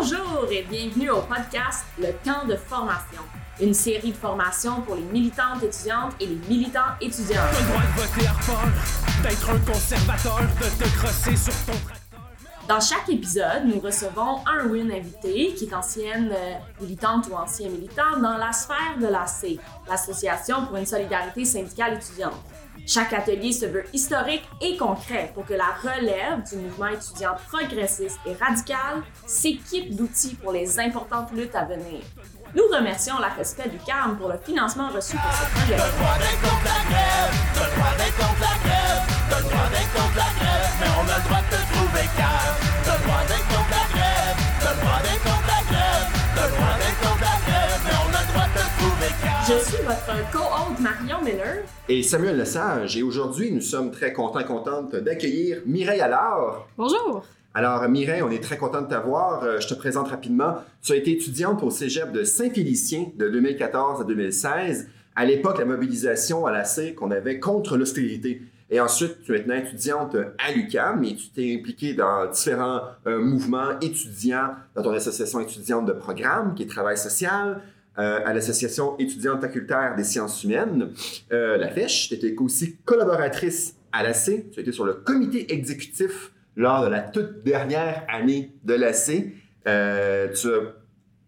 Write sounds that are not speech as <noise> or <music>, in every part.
Bonjour et bienvenue au podcast Le temps de formation, une série de formations pour les militantes étudiantes et les militants étudiants. T'as le droit de voter d'être un conservateur, de te crosser sur ton tracteur. Dans chaque épisode, nous recevons un ou une invitée qui est ancienne euh, militante ou ancien militant dans la sphère de l'AC, l'Association pour une solidarité syndicale étudiante. Chaque atelier se veut historique et concret pour que la relève du mouvement étudiant progressiste et radical s'équipe d'outils pour les importantes luttes à venir. Nous remercions la respect du CAM pour le financement reçu pour ce projet. Je suis votre co-hôte Marion Miller. Et Samuel Lesage. Et aujourd'hui, nous sommes très contents, contentes d'accueillir Mireille Allard. Bonjour. Alors, Mireille, on est très content de t'avoir. Euh, Je te présente rapidement. Tu as été étudiante au cégep de Saint-Félicien de 2014 à 2016. À l'époque, la mobilisation à la C qu'on avait contre l'austérité. Et ensuite, tu es maintenant étudiante à l'UQAM et tu t'es impliquée dans différents euh, mouvements étudiants dans ton association étudiante de programme qui est Travail social, euh, à l'association étudiante facultaire des sciences humaines, euh, la FECH. Tu étais aussi collaboratrice à l'AC. Tu étais sur le comité exécutif lors de la toute dernière année de l'AC. Euh, tu as,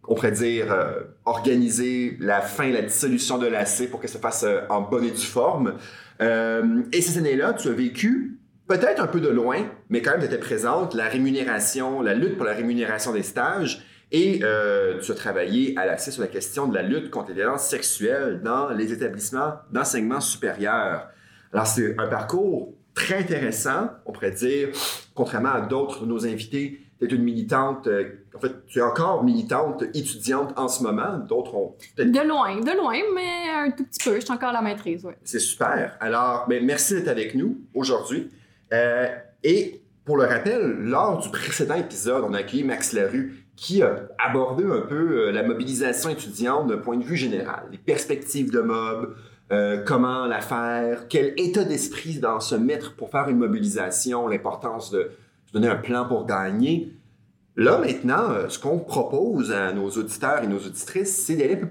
on pourrait dire, euh, organisé la fin, la dissolution de l'AC pour que ça se fasse en bonne et due forme. Et ces années-là, tu as vécu peut-être un peu de loin, mais quand même, tu étais présente, la rémunération, la lutte pour la rémunération des stages. Et euh, tu as travaillé à l'accès sur la question de la lutte contre les violences sexuelles dans les établissements d'enseignement supérieur. Alors, c'est un parcours très intéressant, on pourrait dire, contrairement à d'autres de nos invités. Tu es une militante, euh, en fait, tu es encore militante étudiante en ce moment. D'autres ont De loin, de loin, mais un tout petit peu. Je suis encore à la maîtrise, oui. C'est super. Alors, ben, merci d'être avec nous aujourd'hui. Euh, et pour le rappel, lors du précédent épisode, on a accueilli Max Larue qui a abordé un peu euh, la mobilisation étudiante d'un point de vue général, les perspectives de mob, euh, comment la faire, quel état d'esprit dans se mettre pour faire une mobilisation, l'importance de se donner un plan pour gagner. Là, maintenant, euh, ce qu'on propose à nos auditeurs et nos auditrices, c'est d'aller un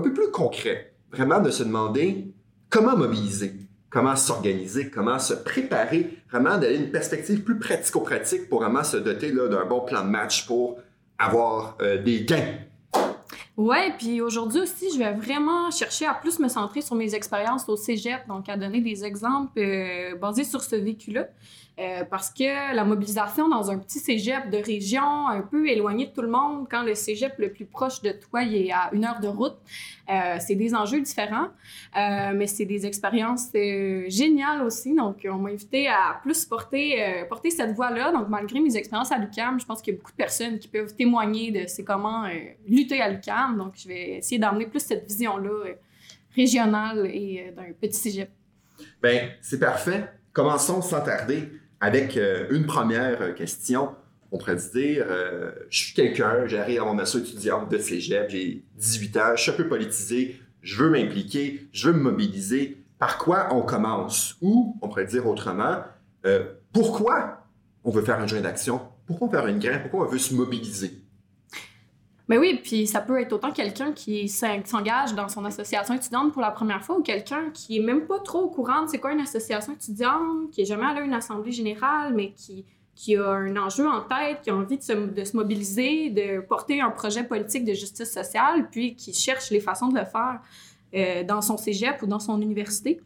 peu plus, concret. Vraiment de se demander comment mobiliser, comment s'organiser, comment se préparer, vraiment d'aller une perspective plus pratico-pratique pour vraiment se doter d'un bon plan de match pour avoir euh, des gains. Ouais, puis aujourd'hui aussi, je vais vraiment chercher à plus me centrer sur mes expériences au cégep, donc à donner des exemples euh, basés sur ce vécu-là. Euh, parce que la mobilisation dans un petit cégep de région, un peu éloigné de tout le monde, quand le cégep le plus proche de toi est à une heure de route, euh, c'est des enjeux différents, euh, mais c'est des expériences géniales aussi. Donc, on m'a invité à plus porter, porter cette voie-là. Donc, malgré mes expériences à l'UCAM, je pense qu'il y a beaucoup de personnes qui peuvent témoigner de c'est comment lutter à l'UCAM. Donc, je vais essayer d'amener plus cette vision-là régionale et d'un petit cégep. Ben, c'est parfait. Commençons sans tarder avec euh, une première euh, question. On pourrait dire, euh, je suis quelqu'un, j'arrive à mon asso étudiante de cégep, j'ai 18 ans, je suis un peu politisé, je veux m'impliquer, je veux me mobiliser. Par quoi on commence? Ou, on pourrait dire autrement, pourquoi on veut faire un joint d'action? Pourquoi faire une grève? Pourquoi on veut se mobiliser? Mais oui, puis ça peut être autant quelqu'un qui s'en- s'engage dans son association étudiante pour la première fois ou quelqu'un qui est même pas trop au courant de c'est quoi une association étudiante, qui est jamais allé à une assemblée générale, mais qui, qui a un enjeu en tête, qui a envie de se, mobiliser, de porter un projet politique de justice sociale, puis qui cherche les façons de le faire euh, dans son cégep ou dans son université.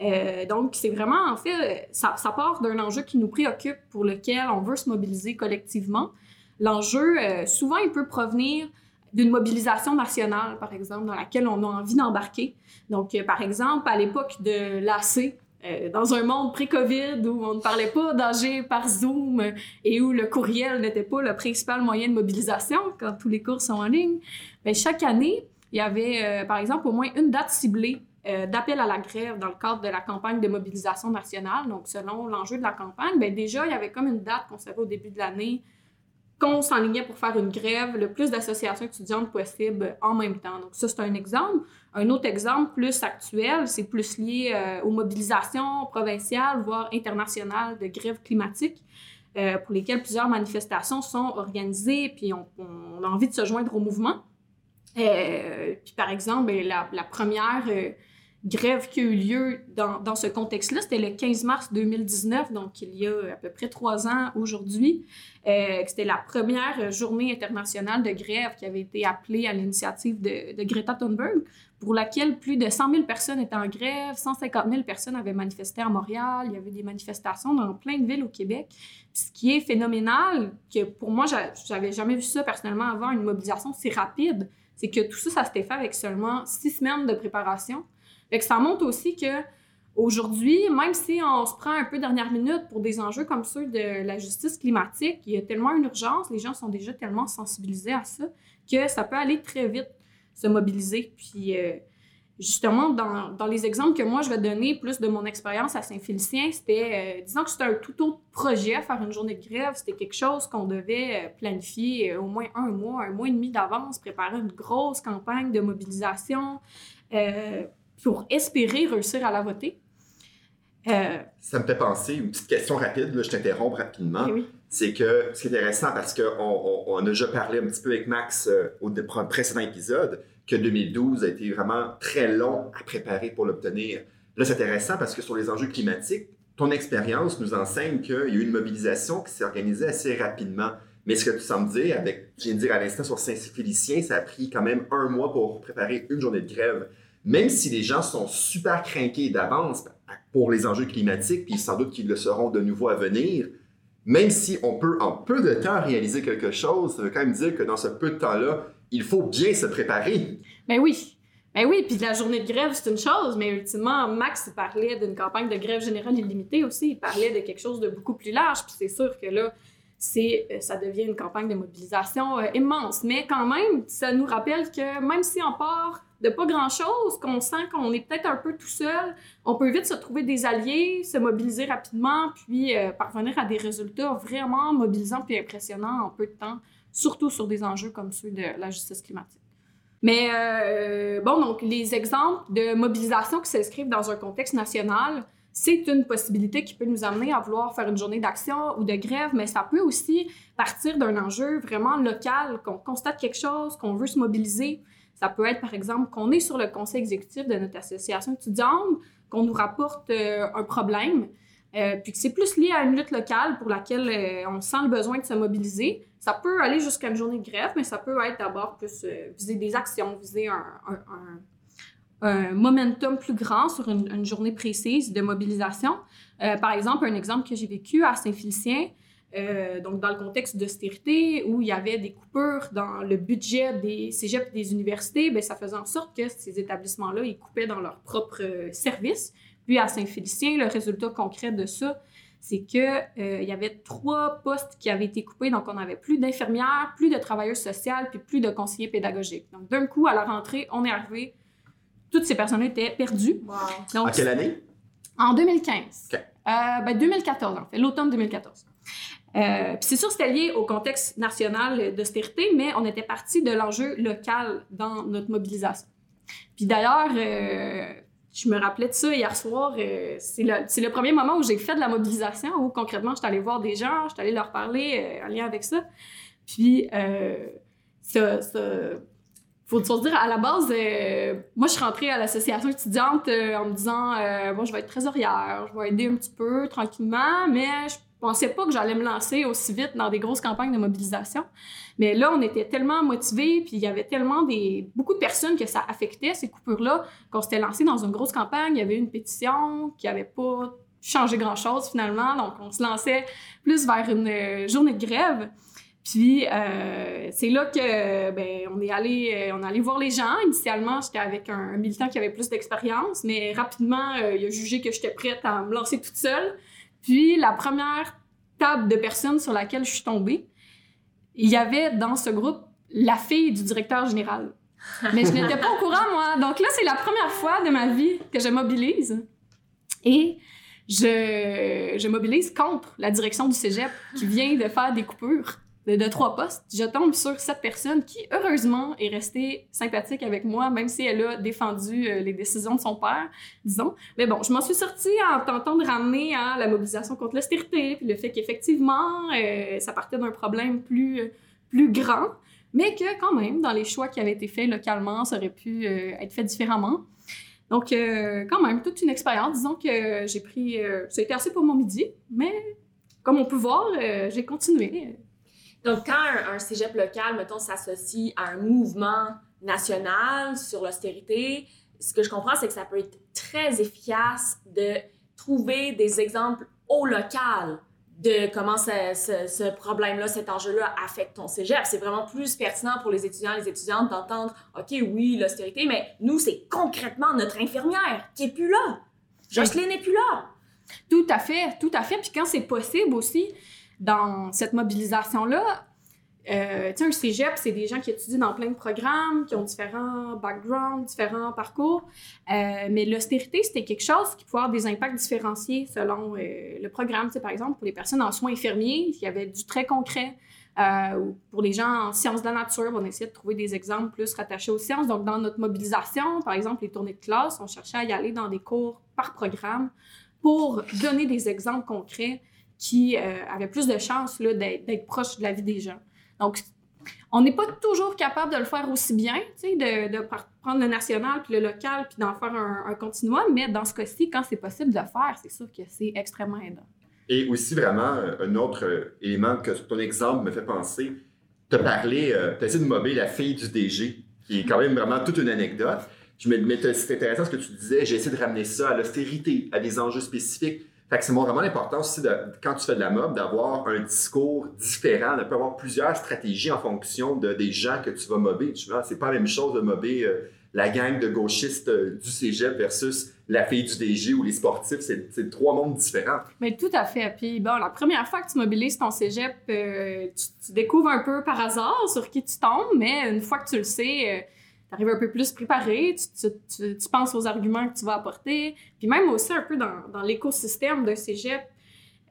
Euh, donc, c'est vraiment, en fait, ça part d'un enjeu qui nous préoccupe, pour lequel on veut se mobiliser collectivement. L'enjeu, euh, souvent, il peut provenir d'une mobilisation nationale, par exemple, dans laquelle on a envie d'embarquer. Donc, euh, par exemple, à l'époque de l'AC, euh, dans un monde pré-COVID où on ne parlait pas d'âger par Zoom et où le courriel n'était pas le principal moyen de mobilisation quand tous les cours sont en ligne, ben, chaque année, il y avait, par exemple, au moins une date ciblée d'appel à la grève dans le cadre de la campagne de mobilisation nationale. Donc, selon l'enjeu de la campagne, ben, déjà, il y avait comme une date qu'on savait au début de l'année qu'on s'enlignait pour faire une grève, le plus d'associations étudiantes possible en même temps. Donc ça, c'est un exemple. Un autre exemple plus actuel, c'est plus lié euh, aux mobilisations provinciales, voire internationales de grève climatique. euh, pour lesquels plusieurs manifestations sont organisées, puis on, a envie de se joindre au mouvement. Euh, puis par exemple, ben, la, première grève qui a eu lieu dans, dans ce contexte-là, c'était le 15 mars 2019, donc il y a à peu près trois ans aujourd'hui. Euh, c'était la première journée internationale de grève qui avait été appelée à l'initiative de, Greta Thunberg, pour laquelle plus de 100 000 personnes étaient en grève, 150 000 personnes avaient manifesté à Montréal, il y avait des manifestations dans plein de villes au Québec. Ce qui est phénoménal, que pour moi, j'a- j'avais jamais vu ça personnellement avant, une mobilisation si rapide, c'est que tout ça, ça s'était fait avec seulement six semaines de préparation. Fait que ça montre aussi que aujourd'hui, même si on se prend un peu dernière minute pour des enjeux comme ceux de la justice climatique, il y a tellement une urgence, les gens sont déjà tellement sensibilisés à ça, que ça peut aller très vite se mobiliser. Puis euh, justement, dans, dans les exemples que moi je vais donner, plus de mon expérience à Saint-Félicien, c'était, euh, disons que c'était un tout autre projet faire une journée de grève. C'était quelque chose qu'on devait euh, planifier au moins un mois, un mois et demi d'avance, préparer une grosse campagne de mobilisation pour espérer réussir à la voter. Euh, Ça me fait penser, une petite question rapide, là, je t'interromps rapidement. oui. C'est que c'est intéressant parce qu'on on, on a déjà parlé un petit peu avec Max euh, au précédent épisode que 2012 a été vraiment très long à préparer pour l'obtenir. Là, c'est intéressant parce que sur les enjeux climatiques, ton expérience nous enseigne qu'il y a eu une mobilisation qui s'est organisée assez rapidement. Mais ce que tu sembles dire, avec, je viens de dire à l'instant sur Saint-Félicien, ça a pris quand même un mois pour préparer une journée de grève. Même si les gens sont super craqués d'avance pour les enjeux climatiques, puis sans doute qu'ils le seront de nouveau à venir, même si on peut en peu de temps réaliser quelque chose, ça veut quand même dire que dans ce peu de temps-là, il faut bien se préparer. Ben oui. Ben oui, puis la journée de grève, c'est une chose, mais ultimement, Max parlait d'une campagne de grève générale illimitée aussi. Il parlait de quelque chose de beaucoup plus large, puis c'est sûr que là, euh, ça devient une campagne de mobilisation euh, immense. Mais quand même, ça nous rappelle que même si on part de pas grand-chose, qu'on sent qu'on est peut-être un peu tout seul, on peut vite se trouver des alliés, se mobiliser rapidement, puis euh, parvenir à des résultats vraiment mobilisants puis impressionnants en peu de temps, surtout sur des enjeux comme ceux de la justice climatique. Mais euh, bon, donc les exemples de mobilisation qui s'inscrivent dans un contexte national, c'est une possibilité qui peut nous amener à vouloir faire une journée d'action ou de grève, mais ça peut aussi partir d'un enjeu vraiment local, qu'on constate quelque chose, qu'on veut se mobiliser. Ça peut être, par exemple, qu'on est sur le conseil exécutif de notre association étudiante, qu'on nous rapporte euh, un problème, euh, puis que c'est plus lié à une lutte locale pour laquelle euh, on sent le besoin de se mobiliser. Ça peut aller jusqu'à une journée de grève, mais ça peut être d'abord plus viser des actions, viser un, un- un- momentum plus grand sur une, journée précise de mobilisation. Par exemple, un exemple que j'ai vécu à Saint-Félicien, euh, donc dans le contexte d'austérité, où il y avait des coupures dans le budget des cégeps et des universités, ben, ça faisait en sorte que ces établissements-là, ils coupaient dans leurs propres euh, services. Puis à Saint-Félicien, le résultat concret de ça, c'est que euh, il y avait trois postes qui avaient été coupés, donc on avait plus d'infirmières, plus de travailleuses sociales, puis plus de conseillers pédagogiques. Donc d'un coup, à la rentrée, on est arrivé, toutes ces personnes étaient perdues. Wow. Donc, En quelle année? en 2015. OK. Euh, ben, 2014, en fait, l'automne 2014. Euh, c'est sûr, c'était lié au contexte national d'austérité, mais on était parti de l'enjeu local dans notre mobilisation. Puis d'ailleurs, euh, je me rappelais de ça hier soir. euh, c'est le, premier moment où j'ai fait de la mobilisation, où concrètement, j'étais allée voir des gens, j'étais allée leur parler euh, en lien avec ça. Puis, euh, ça, ça, faut, se dire, à la base, moi, je suis rentrée à l'association étudiante en me disant, bon, je vais être trésorière, je vais aider un petit peu tranquillement, mais je pensais pas que j'allais me lancer aussi vite dans des grosses campagnes de mobilisation. Mais là, on était tellement motivés, puis il y avait tellement des beaucoup de personnes que ça affectait, ces coupures-là, qu'on s'était lancé dans une grosse campagne. Il y avait une pétition qui avait pas changé grand-chose finalement, donc on se lançait plus vers une euh, journée de grève. Puis euh, c'est là que ben on est allé euh, on voir les gens. Initialement, j'étais avec un, militant qui avait plus d'expérience, mais rapidement il a jugé que j'étais prête à me lancer toute seule. Puis la première table de personnes sur laquelle je suis tombée, il y avait dans ce groupe la fille du directeur général. Mais je n'étais pas au courant moi. Donc là, c'est la première fois de ma vie que je mobilise. Et je, je mobilise contre la direction du cégep qui vient de faire des coupures. De, trois postes, je tombe sur cette personne qui, heureusement, est restée sympathique avec moi, même si elle a défendu euh, les décisions de son père, disons. Mais bon, je m'en suis sortie en tentant de ramener à la mobilisation contre l'austérité, puis le fait qu'effectivement, euh, ça partait d'un problème plus, plus grand, mais que quand même, dans les choix qui avaient été faits localement, ça aurait pu euh, être fait différemment. Donc, euh, quand même, toute une expérience. Disons que j'ai pris. euh, ça a été assez pour mon midi, mais comme on peut voir, euh, j'ai continué. Donc, quand un, un cégep local, mettons, s'associe à un mouvement national sur l'austérité, ce que je comprends, c'est que ça peut être très efficace de trouver des exemples au local de comment ce, ce- ce problème-là, cet enjeu-là affecte ton cégep. C'est vraiment plus pertinent pour les étudiants et les étudiantes d'entendre, OK, oui, l'austérité, mais nous, c'est concrètement notre infirmière qui est plus là. Jocelyne n'est plus là. Tout à fait, tout à fait. Puis quand c'est possible aussi, dans cette mobilisation-là, euh, un cégep, c'est des gens qui étudient dans plein de programmes, qui ont différents backgrounds, différents parcours. Euh, mais l'austérité, c'était quelque chose qui pouvait avoir des impacts différenciés selon euh, le programme. Par exemple, pour les personnes en soins infirmiers, il y avait du très concret. Euh, ou pour les gens en sciences de la nature, on essayait de trouver des exemples plus rattachés aux sciences. Donc, dans notre mobilisation, par exemple, les tournées de classe, on cherchait à y aller dans des cours par programme pour donner des exemples concrets qui euh, avaient plus de chances d'être, proches de la vie des gens. Donc, on n'est pas toujours capable de le faire aussi bien, de, de prendre le national puis le local puis d'en faire un, un continuum, mais dans ce cas-ci, quand c'est possible de le faire, c'est sûr que c'est extrêmement aidant. Et aussi, vraiment, euh, un autre euh, élément que ton exemple me fait penser, tu as parlé, tu as essayé de mobber la fille du DG, qui est quand même vraiment toute une anecdote. Je me, mais c'est intéressant ce que tu disais, j'ai essayé de ramener ça à l'austérité, à des enjeux spécifiques. Fait que c'est vraiment l'importance aussi, de, quand tu fais de la mob, d'avoir un discours différent, de avoir plusieurs stratégies en fonction de, des gens que tu vas mobber. Tu vois, c'est pas la même chose de mobber euh, la gang de gauchistes euh, du cégep versus la fille du DG ou les sportifs. C'est trois mondes différents. Mais tout à fait. Puis bon, la première fois que tu mobilises ton cégep, euh, tu, tu découvres un peu par hasard sur qui tu tombes, mais une fois que tu le sais, tu arrives un peu plus préparé, tu, tu- tu- tu penses aux arguments que tu vas apporter, puis même aussi un peu dans, dans l'écosystème d'un cégep.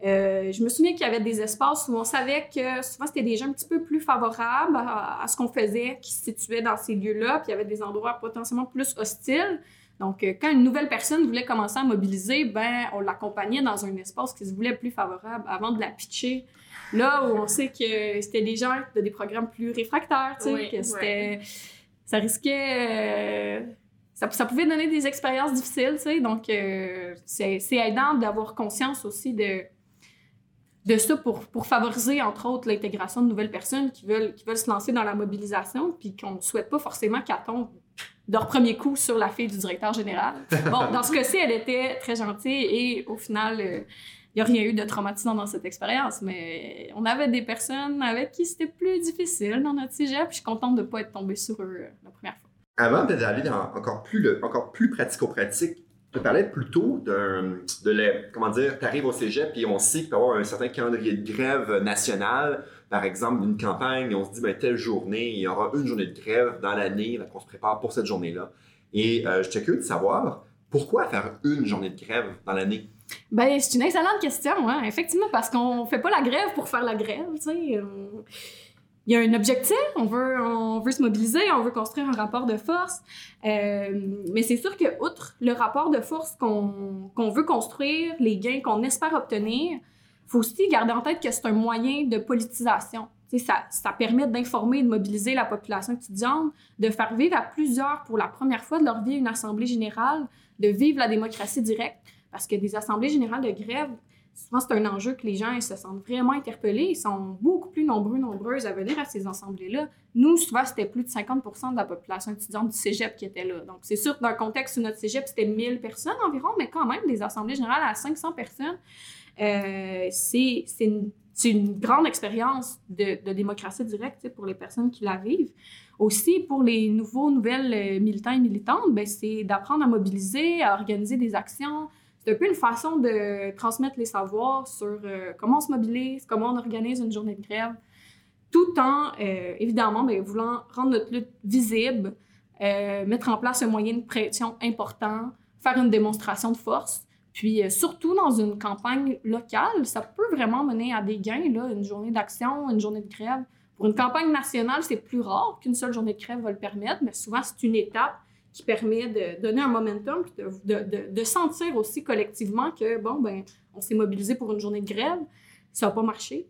Euh, je me souviens qu'il y avait des espaces où on savait que souvent c'était des gens un petit peu plus favorables à, à ce qu'on faisait, qui se situaient dans ces lieux-là, puis il y avait des endroits potentiellement plus hostiles. Donc, euh, quand une nouvelle personne voulait commencer à mobiliser, ben, on l'accompagnait dans un espace qui se voulait plus favorable avant de la pitcher. Là où on sait que c'était des gens de des programmes plus réfractaires, tu sais, Oui, que c'était... Ça risquait... euh, ça, ça pouvait donner des expériences difficiles, tu sais. Donc, euh, c'est aidant d'avoir conscience aussi de de ça pour, pour favoriser, entre autres, l'intégration de nouvelles personnes qui veulent, qui veulent se lancer dans la mobilisation, puis qu'on ne souhaite pas forcément qu'elles tombent de leur premier coup sur la fille du directeur général. <laughs> Bon, dans ce cas-ci, elle était très gentille et au final, euh, n'y a rien eu de traumatisant dans cette expérience, mais on avait des personnes avec qui c'était plus difficile dans notre cégep, puis je suis contente de ne pas être tombée sur eux euh, la première fois. Avant d'aller dans encore plus, encore plus pratico-pratique, tu parlais plutôt d'un, de la, comment dire, tu arrives au cégep et on sait qu'il peut y avoir un certain calendrier de grève national, par exemple, d'une campagne, et on se dit, ben, telle journée, il y aura une journée de grève dans l'année, donc on se prépare pour cette journée-là. Et euh, j'étais curieux de savoir, pourquoi faire une journée de grève dans l'année? Ben, c'est une excellente question, hein? effectivement, parce qu'on fait pas la grève pour faire la grève, tu sais. Il y a un objectif, on veut, on veut se mobiliser, on veut construire un rapport de force. Euh, mais c'est sûr que, outre le rapport de force qu'on qu'on veut construire, les gains qu'on espère obtenir, faut aussi garder en tête que c'est un moyen de politisation. Ça, ça permet d'informer et de mobiliser la population étudiante, de faire vivre à plusieurs pour la première fois de leur vie une assemblée générale, de vivre la démocratie directe. Parce que des assemblées générales de grève, souvent c'est un enjeu que les gens se sentent vraiment interpellés. Ils sont beaucoup plus nombreux, nombreuses à venir à ces assemblées-là. Nous, souvent, c'était plus de 50% de la population étudiante du cégep qui était là. Donc, c'est sûr dans le contexte où notre cégep, c'était 1000 personnes environ, mais quand même, des assemblées générales à 500 personnes, euh, c'est une, c'est une grande expérience de, de démocratie directe pour les personnes qui la vivent. Aussi, pour les nouveaux, nouvelles euh, militants et militantes, ben, c'est d'apprendre à mobiliser, à organiser des actions. C'est un peu une façon de transmettre les savoirs sur euh, comment on se mobilise, comment on organise une journée de grève, tout en, euh, évidemment, ben, voulant rendre notre lutte visible, euh, mettre en place un moyen de pression important, faire une démonstration de force. Puis surtout dans une campagne locale, ça peut vraiment mener à des gains, là, une journée d'action, une journée de grève. Pour une campagne nationale, c'est plus rare qu'une seule journée de grève va le permettre, mais souvent c'est une étape qui permet de donner un momentum, puis de, de- de- sentir aussi collectivement que, bon, ben, on s'est mobilisé pour une journée de grève, ça n'a pas marché,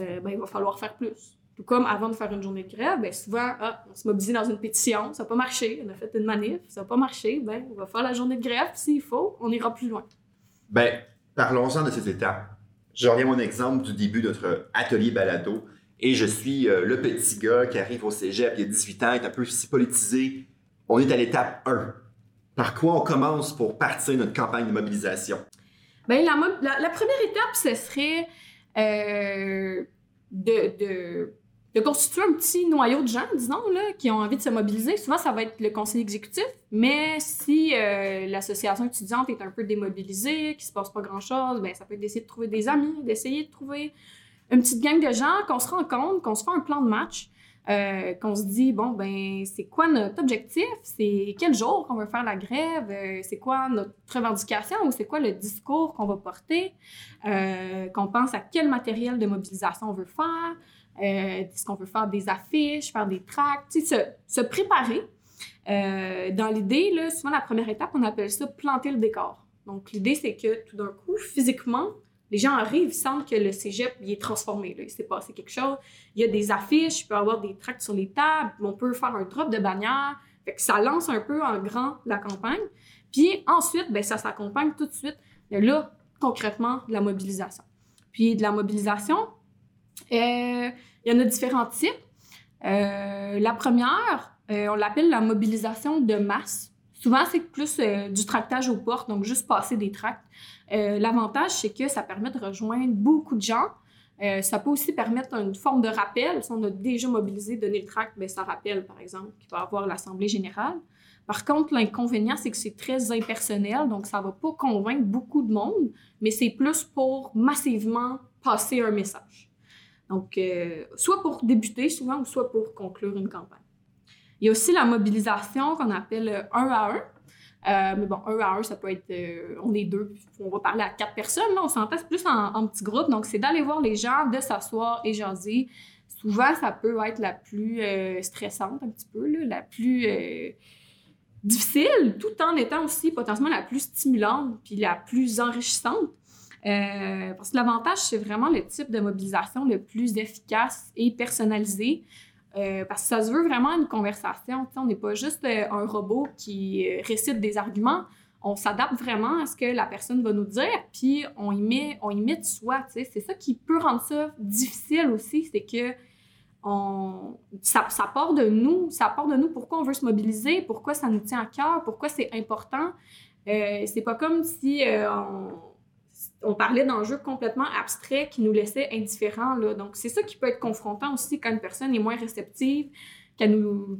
euh, ben, il va falloir faire plus. Tout comme avant de faire une journée de grève, ben, souvent, ah, on s'est mobilisé dans une pétition, ça n'a pas marché, on a fait une manif, ça n'a pas marché, ben, on va faire la journée de grève, s'il faut, on ira plus loin. Ben, parlons-en de ces étapes. Je reviens mon exemple du début de notre atelier balado. Et je suis euh, le petit gars qui arrive au cégep, il y a 18 ans, est un peu si politisé. On est à l'étape 1. Par quoi on commence pour partir notre campagne de mobilisation? Ben, la, première étape, ce serait euh, de, constituer un petit noyau de gens, disons, là, qui ont envie de se mobiliser. Souvent, ça va être le conseil exécutif, mais si euh, l'association étudiante est un peu démobilisée, qu'il se passe pas grand-chose, ben, ça peut être d'essayer de trouver des amis, d'essayer de trouver une petite gang de gens, qu'on se rencontre, qu'on se fait un plan de match. Euh, qu'on se dit, bon, ben, c'est quoi notre objectif? C'est quel jour qu'on veut faire la grève? Euh, c'est quoi notre revendication ou c'est quoi le discours qu'on va porter? Euh, qu'on pense à quel matériel de mobilisation on veut faire? Est-ce qu'on veut faire des affiches, faire des tracts? Tu sais, se, se préparer. Dans l'idée, souvent, la première étape, on appelle ça planter le décor. Donc, l'idée, c'est que tout d'un coup, physiquement, les gens arrivent, ils sentent que le cégep il est transformé. Là. Il s'est passé quelque chose. Il y a des affiches, il peut y avoir des tracts sur les tables, on peut faire un drop de bannière. Fait que ça lance un peu en grand la campagne. Puis ensuite, ben, ça s'accompagne tout de suite, là, concrètement, de la mobilisation. Puis de la mobilisation, euh, il y en a différents types. Euh, la première, euh, on l'appelle la mobilisation de masse. Souvent, c'est plus euh, du tractage aux portes, donc juste passer des tracts. Euh, L'avantage, c'est que ça permet de rejoindre beaucoup de gens. Euh, ça peut aussi permettre une forme de rappel. Si on a déjà mobilisé, donné le tract, ben, ça rappelle, par exemple, qu'il va avoir l'Assemblée générale. Par contre, l'inconvénient, c'est que c'est très impersonnel, donc ça ne va pas convaincre beaucoup de monde, mais c'est plus pour massivement passer un message. Donc, soit pour débuter souvent, ou soit pour conclure une campagne. Il y a aussi la mobilisation qu'on appelle euh, un à un. Euh, mais bon, un à un, ça peut être, euh, on est deux, on va parler à quatre personnes, là, on s'entend plus en, en petits groupes. Donc, c'est d'aller voir les gens, de s'asseoir et jaser. Souvent, ça peut être la plus stressante, un petit peu, la plus difficile, tout en étant aussi potentiellement la plus stimulante puis la plus enrichissante. Parce que l'avantage, c'est vraiment le type de mobilisation le plus efficace et personnalisé. Euh, parce que ça se veut vraiment une conversation. On n'est pas juste euh, un robot qui euh, récite des arguments. On s'adapte vraiment à ce que la personne va nous dire, puis on y met, on y de soi. C'est ça qui peut rendre ça difficile aussi, c'est que ça, ça part de nous. Ça part de nous pourquoi on veut se mobiliser, pourquoi ça nous tient à cœur, pourquoi c'est important. C'est pas comme si on, on parlait d'enjeux complètement abstraits qui nous laissaient indifférents. Donc, c'est ça qui peut être confrontant aussi quand une personne est moins réceptive, qu'elle,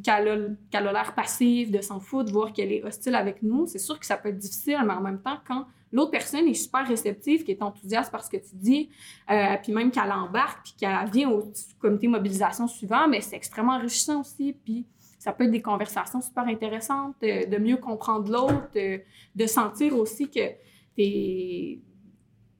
a, l'air passive, de s'en foutre, voir qu'elle est hostile avec nous. C'est sûr que ça peut être difficile, mais en même temps, quand l'autre personne est super réceptive, qui est enthousiaste par ce que tu dis, euh, puis même qu'elle embarque, puis qu'elle vient au comité mobilisation suivant, mais c'est extrêmement enrichissant aussi. Puis ça peut être des conversations super intéressantes, de, de mieux comprendre l'autre, de, de sentir aussi que t'es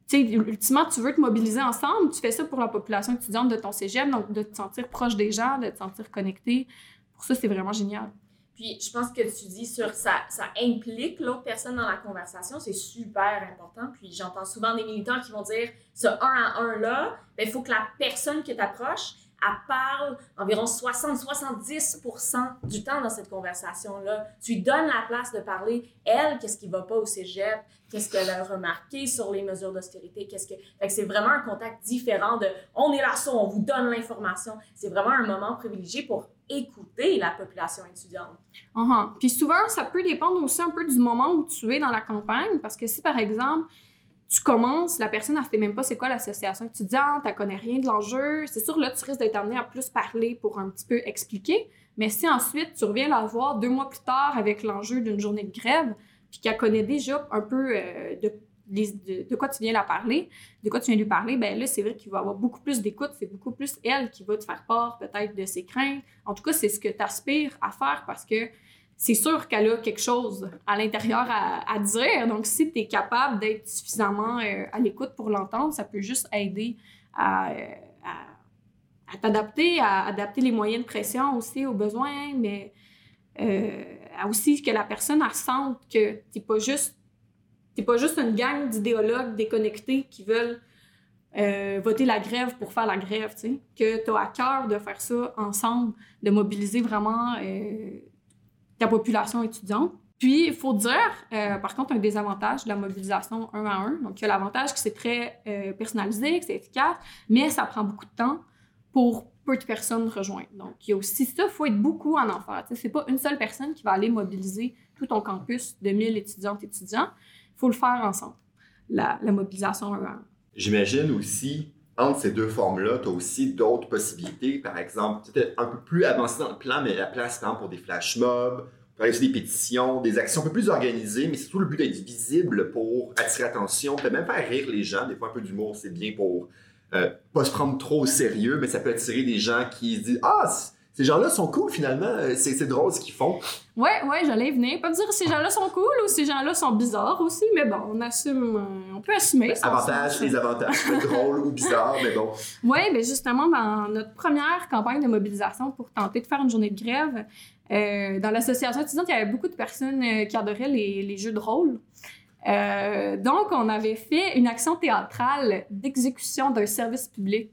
tu sais, ultimement, tu veux te mobiliser ensemble, tu fais ça pour la population étudiante de ton cégep, donc de te sentir proche des gens, de te sentir connecté. Pour ça, c'est vraiment génial. Puis je pense que tu dis sur ça, ça implique l'autre personne dans la conversation, c'est super important. Puis j'entends souvent des militants qui vont dire ce un à un là, il faut que la personne que tu approches, elle parle environ 60-70% du temps dans cette conversation-là. Tu lui donnes la place de parler, elle, qu'est-ce qui va pas au cégep, qu'est-ce qu'elle a remarqué sur les mesures d'austérité, qu'est-ce que... Fait c'est vraiment un contact différent de « on est là, on vous donne l'information ». C'est vraiment un moment privilégié pour écouter la population étudiante. Uh-huh. Puis souvent, ça peut dépendre aussi un peu du moment où tu es dans la campagne, parce que si, par exemple, tu commences, la personne, ne sait même pas c'est quoi l'association étudiante, elle connaît rien de l'enjeu. C'est sûr, là, tu risques d'être amené à plus parler pour un petit peu expliquer. Mais si ensuite, tu reviens la voir deux mois plus tard avec l'enjeu d'une journée de grève, puis qu'elle connaît déjà un peu euh, de, quoi tu viens la parler, de quoi tu viens lui parler, ben là, c'est vrai qu'il va avoir beaucoup plus d'écoute. C'est beaucoup plus elle qui va te faire part peut-être de ses craintes. En tout cas, c'est ce que tu aspires à faire parce que c'est sûr qu'elle a quelque chose à l'intérieur à, dire. Donc, si tu es capable d'être suffisamment euh, à l'écoute pour l'entendre, ça peut juste aider à, euh, à, t'adapter, à adapter les moyens de pression aussi aux besoins, mais euh, aussi que la personne elle sente que tu pas juste pas juste une gang d'idéologues déconnectés qui veulent voter la grève pour faire la grève, que tu as à cœur de faire ça ensemble, de mobiliser vraiment ta population étudiante. Puis, il faut dire, euh, par contre, un désavantage de la mobilisation un à un. Donc, il y a l'avantage que c'est très euh, personnalisé, que c'est efficace, mais ça prend beaucoup de temps pour peu de personnes rejoindre. Donc, il y a aussi ça, il faut être beaucoup en enfer. C'est pas une seule personne qui va aller mobiliser tout ton campus de 1000 étudiantes et étudiants. Il faut le faire ensemble, la, la mobilisation un à un. J'imagine aussi, entre ces deux formes-là, tu as aussi d'autres possibilités. Par exemple, peut-être un peu plus avancé dans le plan, mais la place, par pour des flash mobs, faire des pétitions, des actions un peu plus organisées, mais c'est tout le but d'être visible pour attirer l'attention, peut-être même faire rire les gens. Des fois, un peu d'humour, c'est bien pour euh, pas se prendre trop au sérieux, mais ça peut attirer des gens qui se disent Ah, ces gens-là sont cool finalement, euh, c'est drôle ce qu'ils font. Ouais, ouais, j'allais y venir. Pas me dire ces gens-là sont cool ou ces gens-là sont bizarres aussi, mais bon, on assume, euh, on peut assumer. ça, Avantages, les avantages. Drôle ou bizarre, mais bon. <laughs> Oui, mais justement, dans notre première campagne de mobilisation pour tenter de faire une journée de grève, euh, dans l'association étudiante, il y avait beaucoup de personnes qui adoraient les, les jeux de rôle. Euh, donc, on avait fait une action théâtrale d'exécution d'un service public.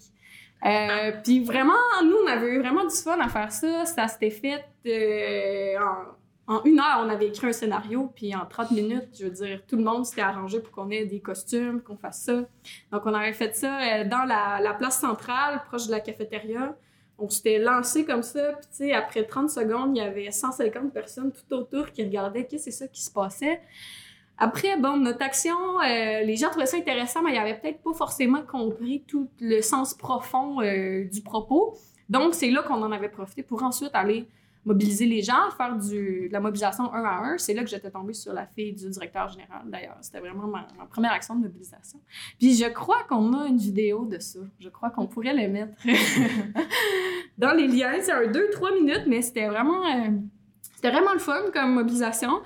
Euh, Puis vraiment, nous, on avait eu vraiment du fun à faire ça. Ça s'était fait euh, en, une heure, on avait écrit un scénario, puis en 30 minutes, je veux dire, tout le monde s'était arrangé pour qu'on ait des costumes, qu'on fasse ça. Donc, on avait fait ça euh, dans la, la place centrale, proche de la cafétéria. On s'était lancé comme ça, puis tu sais, après 30 secondes, il y avait 150 personnes tout autour qui regardaient qu'est-ce que c'est ça qui se passait. Après, bon, notre action, euh, les gens trouvaient ça intéressant, mais ils n'avaient peut-être pas forcément compris tout le sens profond euh, du propos. Donc, c'est là qu'on en avait profité pour ensuite aller mobiliser les gens, faire de la mobilisation un à un. C'est là que j'étais tombée sur la fille du directeur général, d'ailleurs. C'était vraiment ma, ma première action de mobilisation. Puis je crois qu'on a une vidéo de ça. Je crois qu'on pourrait le mettre <laughs> dans les liens. C'est un 2-3 minutes, mais c'était vraiment, euh, c'était vraiment le fun comme mobilisation.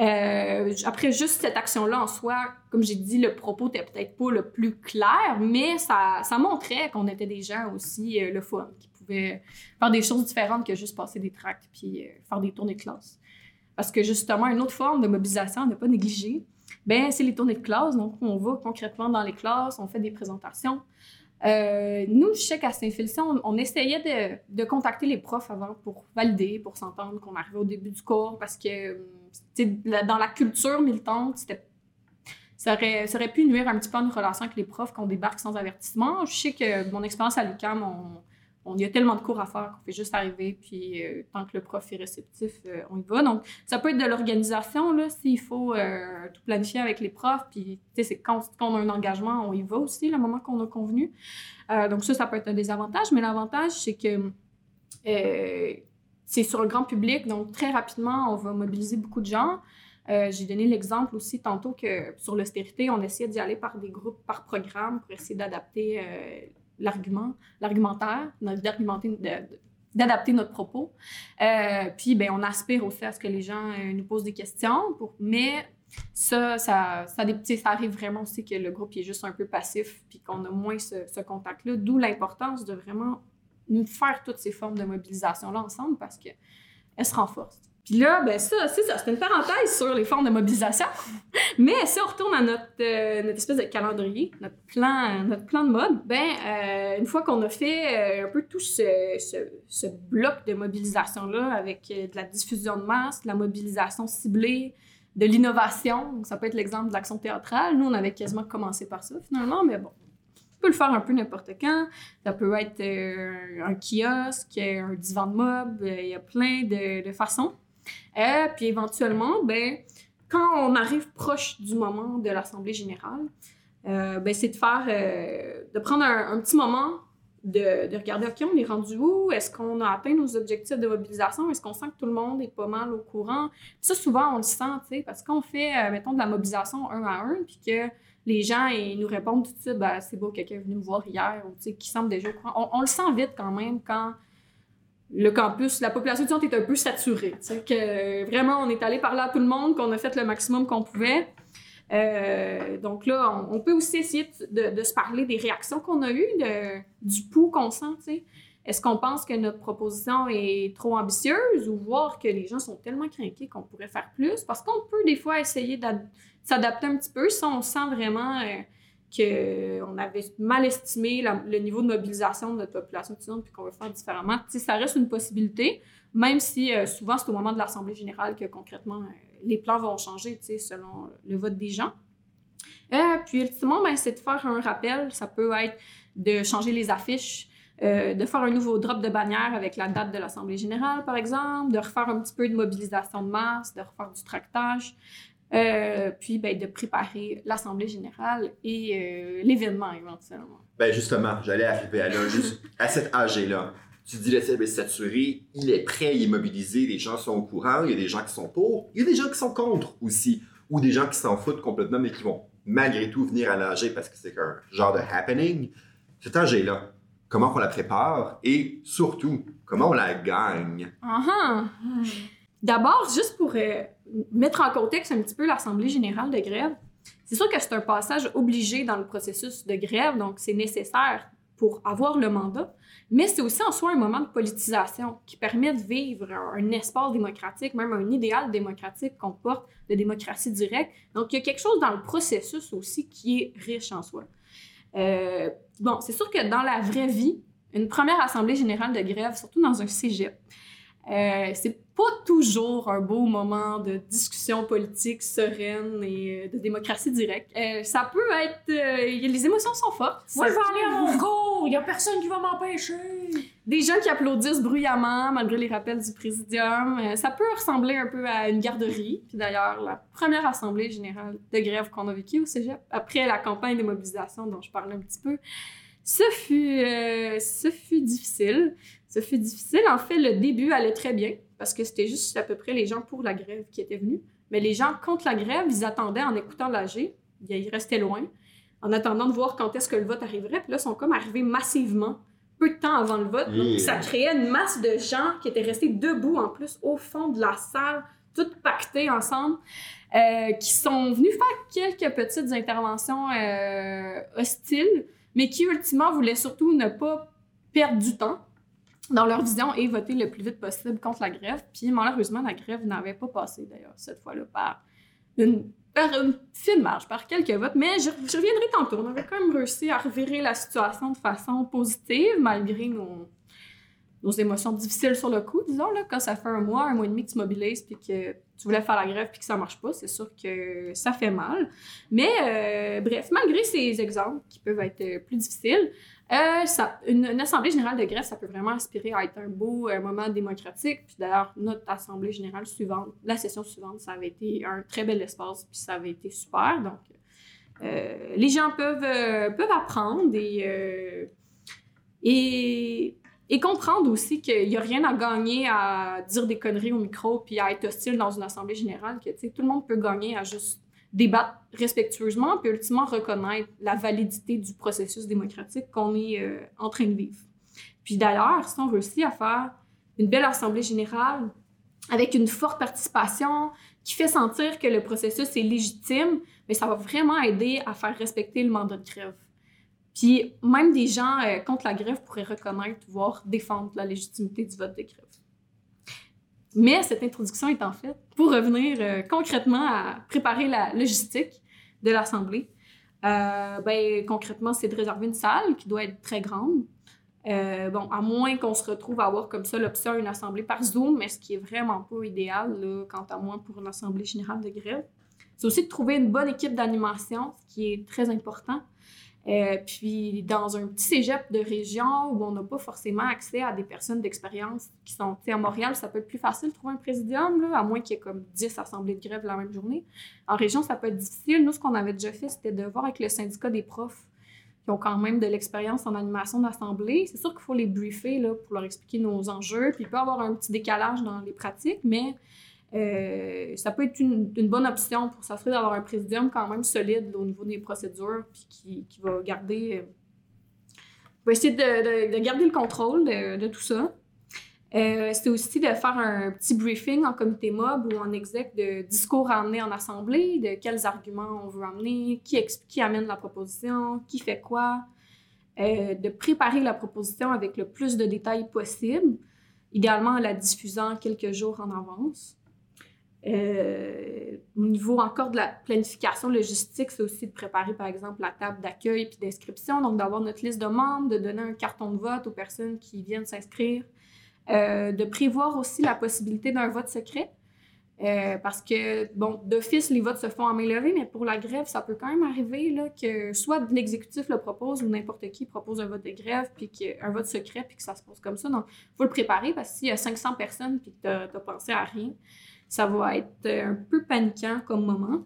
Euh, après juste cette action-là en soi, comme j'ai dit, le propos était peut-être pas le plus clair, mais ça, ça montrait qu'on était des gens aussi euh, le fun, qui pouvaient faire des choses différentes que juste passer des tracts puis euh, faire des tournées de classe. Parce que justement, une autre forme de mobilisation à ne pas négliger, ben, c'est les tournées de classe. Donc, on va concrètement dans les classes, on fait des présentations. Nous, je sais qu'à Saint-Félicien, on, essayait de, de contacter les profs avant pour valider, pour s'entendre qu'on arrivait au début du cours, parce que dans la culture militante, ça aurait, pu nuire un petit peu à une relation avec les profs qu'on débarque sans avertissement. Je sais que mon expérience à l'UQAM, on, y a tellement de cours à faire qu'on fait juste arriver, puis euh, tant que le prof est réceptif, euh, on y va. Donc, ça peut être de l'organisation, là, s'il faut euh, tout planifier avec les profs, puis, tu sais, quand, quand on a un engagement, on y va aussi, le moment qu'on a convenu. Donc, ça, ça peut être un désavantage, mais l'avantage, c'est que c'est sur le grand public, donc très rapidement, on va mobiliser beaucoup de gens. Euh, J'ai donné l'exemple aussi tantôt que sur l'austérité, on essayait d'y aller par des groupes, par programme, pour essayer d'adapter euh, l'argument, l'argumentaire, d'argumenter, d'adapter notre propos. Euh, puis, ben, on aspire aussi à ce que les gens nous posent des questions, pour, mais ça, ça, ça, ça arrive vraiment aussi que le groupe est juste un peu passif, puis qu'on a moins ce, ce contact-là, d'où l'importance de vraiment faire toutes ces formes de mobilisation-là ensemble, parce qu'elles se renforcent. Puis là, ben ça, c'est ça, c'était une parenthèse sur les formes de mobilisation. <laughs> Mais si on retourne à notre, euh, notre espèce de calendrier, notre plan, notre plan de mode, ben euh, une fois qu'on a fait euh, un peu tout ce, ce, ce bloc de mobilisation-là avec de la diffusion de masse, de la mobilisation ciblée, de l'innovation, ça peut être l'exemple de l'action théâtrale. Nous, on avait quasiment commencé par ça finalement, mais bon. On peut le faire un peu n'importe quand. Ça peut être euh, un kiosque, un divan de mob, euh, il y a plein de, façons. Euh, puis éventuellement, ben, quand on arrive proche du moment de l'Assemblée générale, ben, c'est de faire, de prendre un, petit moment, de, de regarder, OK, on est rendu où? Est-ce qu'on a atteint nos objectifs de mobilisation? Est-ce qu'on sent que tout le monde est pas mal au courant? Ça, souvent, on le sent, parce qu'on fait, mettons, de la mobilisation un à un, puis que les gens ils nous répondent tout de suite, ben, c'est beau, quelqu'un est venu me voir hier, ou qui semble déjà. On, on le sent vite quand même quand le campus, la population étudiante est un peu saturée. que vraiment, on est allé parler à tout le monde, qu'on a fait le maximum qu'on pouvait. Euh, donc là, on, peut aussi essayer de, se parler des réactions qu'on a eues, du pouls qu'on sent. Est-ce qu'on pense que notre proposition est trop ambitieuse ou voir que les gens sont tellement craqués qu'on pourrait faire plus? Parce qu'on peut des fois essayer s'adapter un petit peu si on sent vraiment euh, qu'on avait mal estimé le niveau de mobilisation de notre population étudiante puis qu'on veut faire différemment. Ça reste une possibilité, même si euh, souvent c'est au moment de l'Assemblée générale que concrètement euh, les plans vont changer selon le vote des gens. Puis ultimement, ben, c'est de faire un rappel. Ça peut être de changer les affiches, de faire un nouveau drop de bannière avec la date de l'Assemblée générale, par exemple, de refaire un petit peu de mobilisation de masse, de refaire du tractage, euh, puis ben, de préparer l'Assemblée générale et euh, l'événement éventuellement. Ben justement, j'allais arriver à là, juste à cet âge-là. Tu dis le ciel est saturé, il est prêt, il est mobilisé, les gens sont au courant, il y a des gens qui sont pour, il y a des gens qui sont contre aussi, ou des gens qui s'en foutent complètement, mais qui vont malgré tout venir à l'âge parce que c'est un genre de happening. Cet âge-là, comment on la prépare et surtout, comment on la gagne? Ah D'abord, juste pour euh, mettre en contexte un petit peu l'Assemblée générale de grève, c'est sûr que c'est un passage obligé dans le processus de grève, donc c'est nécessaire pour avoir le mandat, mais c'est aussi en soi un moment de politisation qui permet de vivre un, espace démocratique, même un idéal démocratique qu'on porte de démocratie directe. Donc, il y a quelque chose dans le processus aussi qui est riche en soi. Euh, bon, c'est sûr que dans la vraie vie, une première assemblée générale de grève, surtout dans un cégep, euh, c'est pas toujours un beau moment de discussion politique sereine et euh, de démocratie directe. Euh, ça peut être... euh, les émotions sont fortes. Moi, je vais aller à mon cours, y a personne qui va m'empêcher. des gens qui applaudissent bruyamment malgré les rappels du présidium. Euh, ça peut ressembler un peu à une garderie. Puis d'ailleurs, la première assemblée générale de grève qu'on a vécue au Cégep, après la campagne de mobilisation dont je parlais un petit peu, ce fut, ce fut difficile. Ce fut difficile. En fait, le début allait très bien parce que c'était juste à peu près les gens pour la grève qui étaient venus. Mais les gens contre la grève, ils attendaient en écoutant l'AG. Ils restaient loin en attendant de voir quand est-ce que le vote arriverait. Puis là, ils sont comme arrivés massivement peu de temps avant le vote. Donc, ça créait une masse de gens qui étaient restés debout en plus au fond de la salle, toutes pactées ensemble, euh, qui sont venus faire quelques petites interventions euh, hostiles, mais qui ultimement voulaient surtout ne pas perdre du temps dans leur vision et voter le plus vite possible contre la grève. Puis malheureusement, la grève n'avait pas passé d'ailleurs cette fois-là par une, fine marge, par quelques votes. Mais je, je reviendrai tantôt. On avait quand même réussi à revirer la situation de façon positive malgré nos, nos émotions difficiles sur le coup, disons. Là, quand ça fait un mois, un mois et demi que tu mobilises puis que tu voulais faire la grève puis que ça marche pas, c'est sûr que ça fait mal. Mais euh, bref, malgré ces exemples qui peuvent être euh, plus difficiles, euh, une, assemblée générale de grève, ça peut vraiment aspirer à être un beau euh, moment démocratique. Puis d'ailleurs, notre assemblée générale suivante, la session suivante, ça avait été un très bel espace, puis ça avait été super. Donc, euh, les gens peuvent, peuvent apprendre et, et, comprendre aussi qu'il n'y a rien à gagner à dire des conneries au micro puis à être hostile dans une assemblée générale, que tout le monde peut gagner à juste débattre respectueusement puis ultimement reconnaître la validité du processus démocratique qu'on est euh, en train de vivre. Puis d'ailleurs, si on réussit à faire une belle assemblée générale avec une forte participation qui fait sentir que le processus est légitime, mais ça va vraiment aider à faire respecter le mandat de grève. Puis même des gens euh, contre la grève pourraient reconnaître, voire défendre la légitimité du vote de grève. Mais cette introduction est en fait pour revenir euh, concrètement à préparer la logistique de l'Assemblée. Euh, ben, concrètement, c'est de réserver une salle qui doit être très grande. Euh, bon, à moins qu'on se retrouve à avoir comme ça l'option à une assemblée par Zoom, mais ce qui est vraiment pas idéal, là, quant à moi, pour une assemblée générale de grève. C'est aussi de trouver une bonne équipe d'animation, ce qui est très important. Euh, puis dans un petit cégep de région où on n'a pas forcément accès à des personnes d'expérience qui sont, tu sais, à Montréal, ça peut être plus facile de trouver un présidium, là, à moins qu'il y ait comme 10 assemblées de grève la même journée. En région, ça peut être difficile. Nous, ce qu'on avait déjà fait, c'était de voir avec le syndicat des profs qui ont quand même de l'expérience en animation d'assemblée. C'est sûr qu'il faut les briefer là, pour leur expliquer nos enjeux, puis il peut y avoir un petit décalage dans les pratiques, mais euh, ça peut être une, bonne option pour s'assurer d'avoir un présidium quand même solide au niveau des procédures, puis qui, va garder... euh, va essayer de, de- de garder le contrôle de, tout ça. Euh, c'est aussi de faire un petit briefing en comité mob ou en exec de discours à amener en assemblée, de quels arguments on veut amener, qui, amène la proposition, qui fait quoi, de préparer la proposition avec le plus de détails possible, idéalement en la diffusant quelques jours en avance. Euh, au niveau encore de la planification logistique, c'est aussi de préparer, par exemple, la table d'accueil puis d'inscription, donc d'avoir notre liste de membres, de donner un carton de vote aux personnes qui viennent s'inscrire, euh, de prévoir aussi la possibilité d'un vote secret. Euh, parce que, bon, d'office, les votes se font en main levée, mais pour la grève, ça peut quand même arriver que soit l'exécutif le propose ou n'importe qui propose un vote de grève, puis qu'un vote secret, puis que ça se passe comme ça. Donc, il faut le préparer parce que s'il y a 500 personnes puis que tu as pensé à rien, ça va être euh, un peu paniquant comme moment.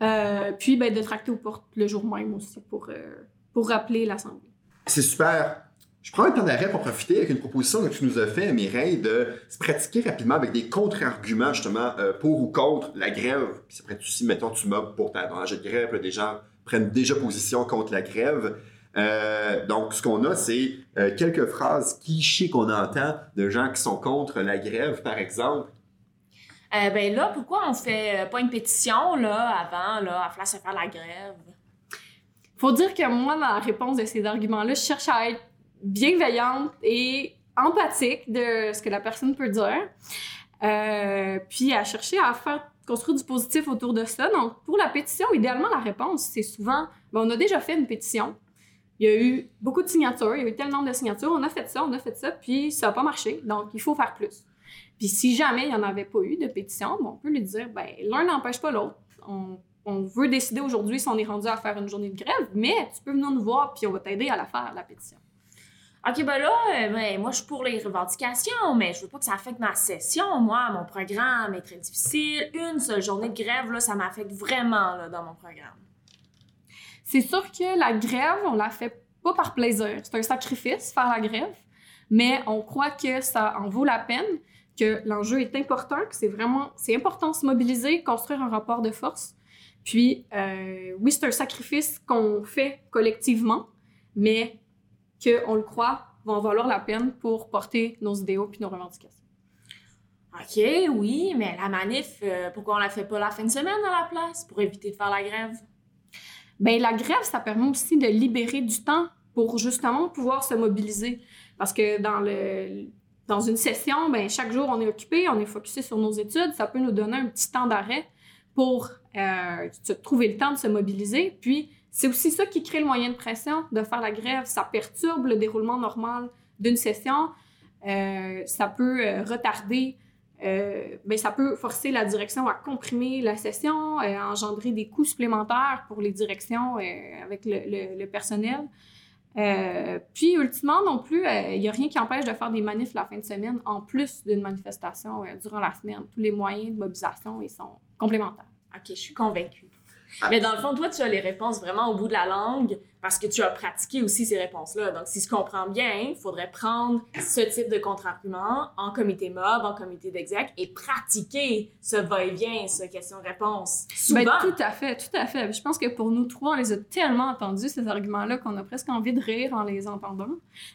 Euh, puis, ben, de tracter aux portes le jour même aussi pour, euh, pour rappeler l'Assemblée. C'est super. Je prends un temps d'arrêt pour profiter avec une proposition que tu nous as fait, Mireille, de se pratiquer rapidement avec des contre-arguments, justement, pour ou contre la grève. Puis pourrait être aussi, mettons, tu mobs pour ta la de grève, des gens prennent déjà position contre la grève. Euh, donc, ce qu'on a, c'est euh, quelques phrases clichés qu'on entend de gens qui sont contre la grève, par exemple. Euh, ben là, pourquoi on fait euh, pas une pétition là, avant, là, à faire se faire la grève? Faut dire que moi, dans la réponse de ces arguments-là, je cherche à être bienveillante et empathique de ce que la personne peut dire. Euh, puis à chercher à faire construire du positif autour de ça. Donc, pour la pétition, idéalement, la réponse, c'est souvent ben, on a déjà fait une pétition. Il y a eu beaucoup de signatures, il y a eu tel nombre de signatures, on a fait ça, on a fait ça, puis ça n'a pas marché. Donc, il faut faire plus. Puis si jamais il n'y en avait pas eu de pétition, on peut lui dire ben, l'un n'empêche pas l'autre. On, on veut décider aujourd'hui si on est rendu à faire une journée de grève, mais tu peux venir nous voir, puis on va t'aider à la faire, la pétition. OK, ben là, euh, ben, moi, je suis pour les revendications, mais je veux pas que ça affecte ma session. Moi, mon programme est très difficile. Une seule journée de grève, là, ça m'affecte vraiment là, dans mon programme. C'est sûr que la grève, on la fait pas par plaisir. C'est un sacrifice, faire la grève, mais on croit que ça en vaut la peine, que l'enjeu est important, que c'est vraiment, c'est important de se mobiliser, construire un rapport de force. Puis, euh, oui, c'est un sacrifice qu'on fait collectivement, mais qu'on le croit va en valoir la peine pour porter nos idéaux puis nos revendications. OK, oui, mais la manif, euh, pourquoi on la fait pas la fin de semaine à la place pour éviter de faire la grève? Ben la grève, ça permet aussi de libérer du temps pour justement pouvoir se mobiliser. Parce que dans le dans une session, ben chaque jour on est occupé, on est focusé sur nos études, ça peut nous donner un petit temps d'arrêt pour euh, trouver le temps de se mobiliser. Puis c'est aussi ça qui crée le moyen de pression de faire la grève. Ça perturbe le déroulement normal d'une session. Euh, ça peut euh, retarder ben, ça peut forcer la direction à comprimer la session, euh, à engendrer des coûts supplémentaires pour les directions euh, avec le, le- le personnel. Puis, ultimement, non plus, il n'y a rien qui empêche de faire des manifs la fin de semaine en plus d'une manifestation durant la semaine. Tous les moyens de mobilisation ils sont complémentaires. OK, je suis convaincue. Mais dans le fond, toi, tu as les réponses vraiment au bout de la langue parce que tu as pratiqué aussi ces réponses-là. Donc, si je comprends bien, il faudrait prendre ce type de contre-argument en comité mob, en comité d'exec et pratiquer ce va-et-vient, ce question-réponse. Souvent. Ben, tout à fait, tout à fait. Je pense que pour nous trois, on les a tellement entendus, ces arguments-là, qu'on a presque envie de rire en les entendant.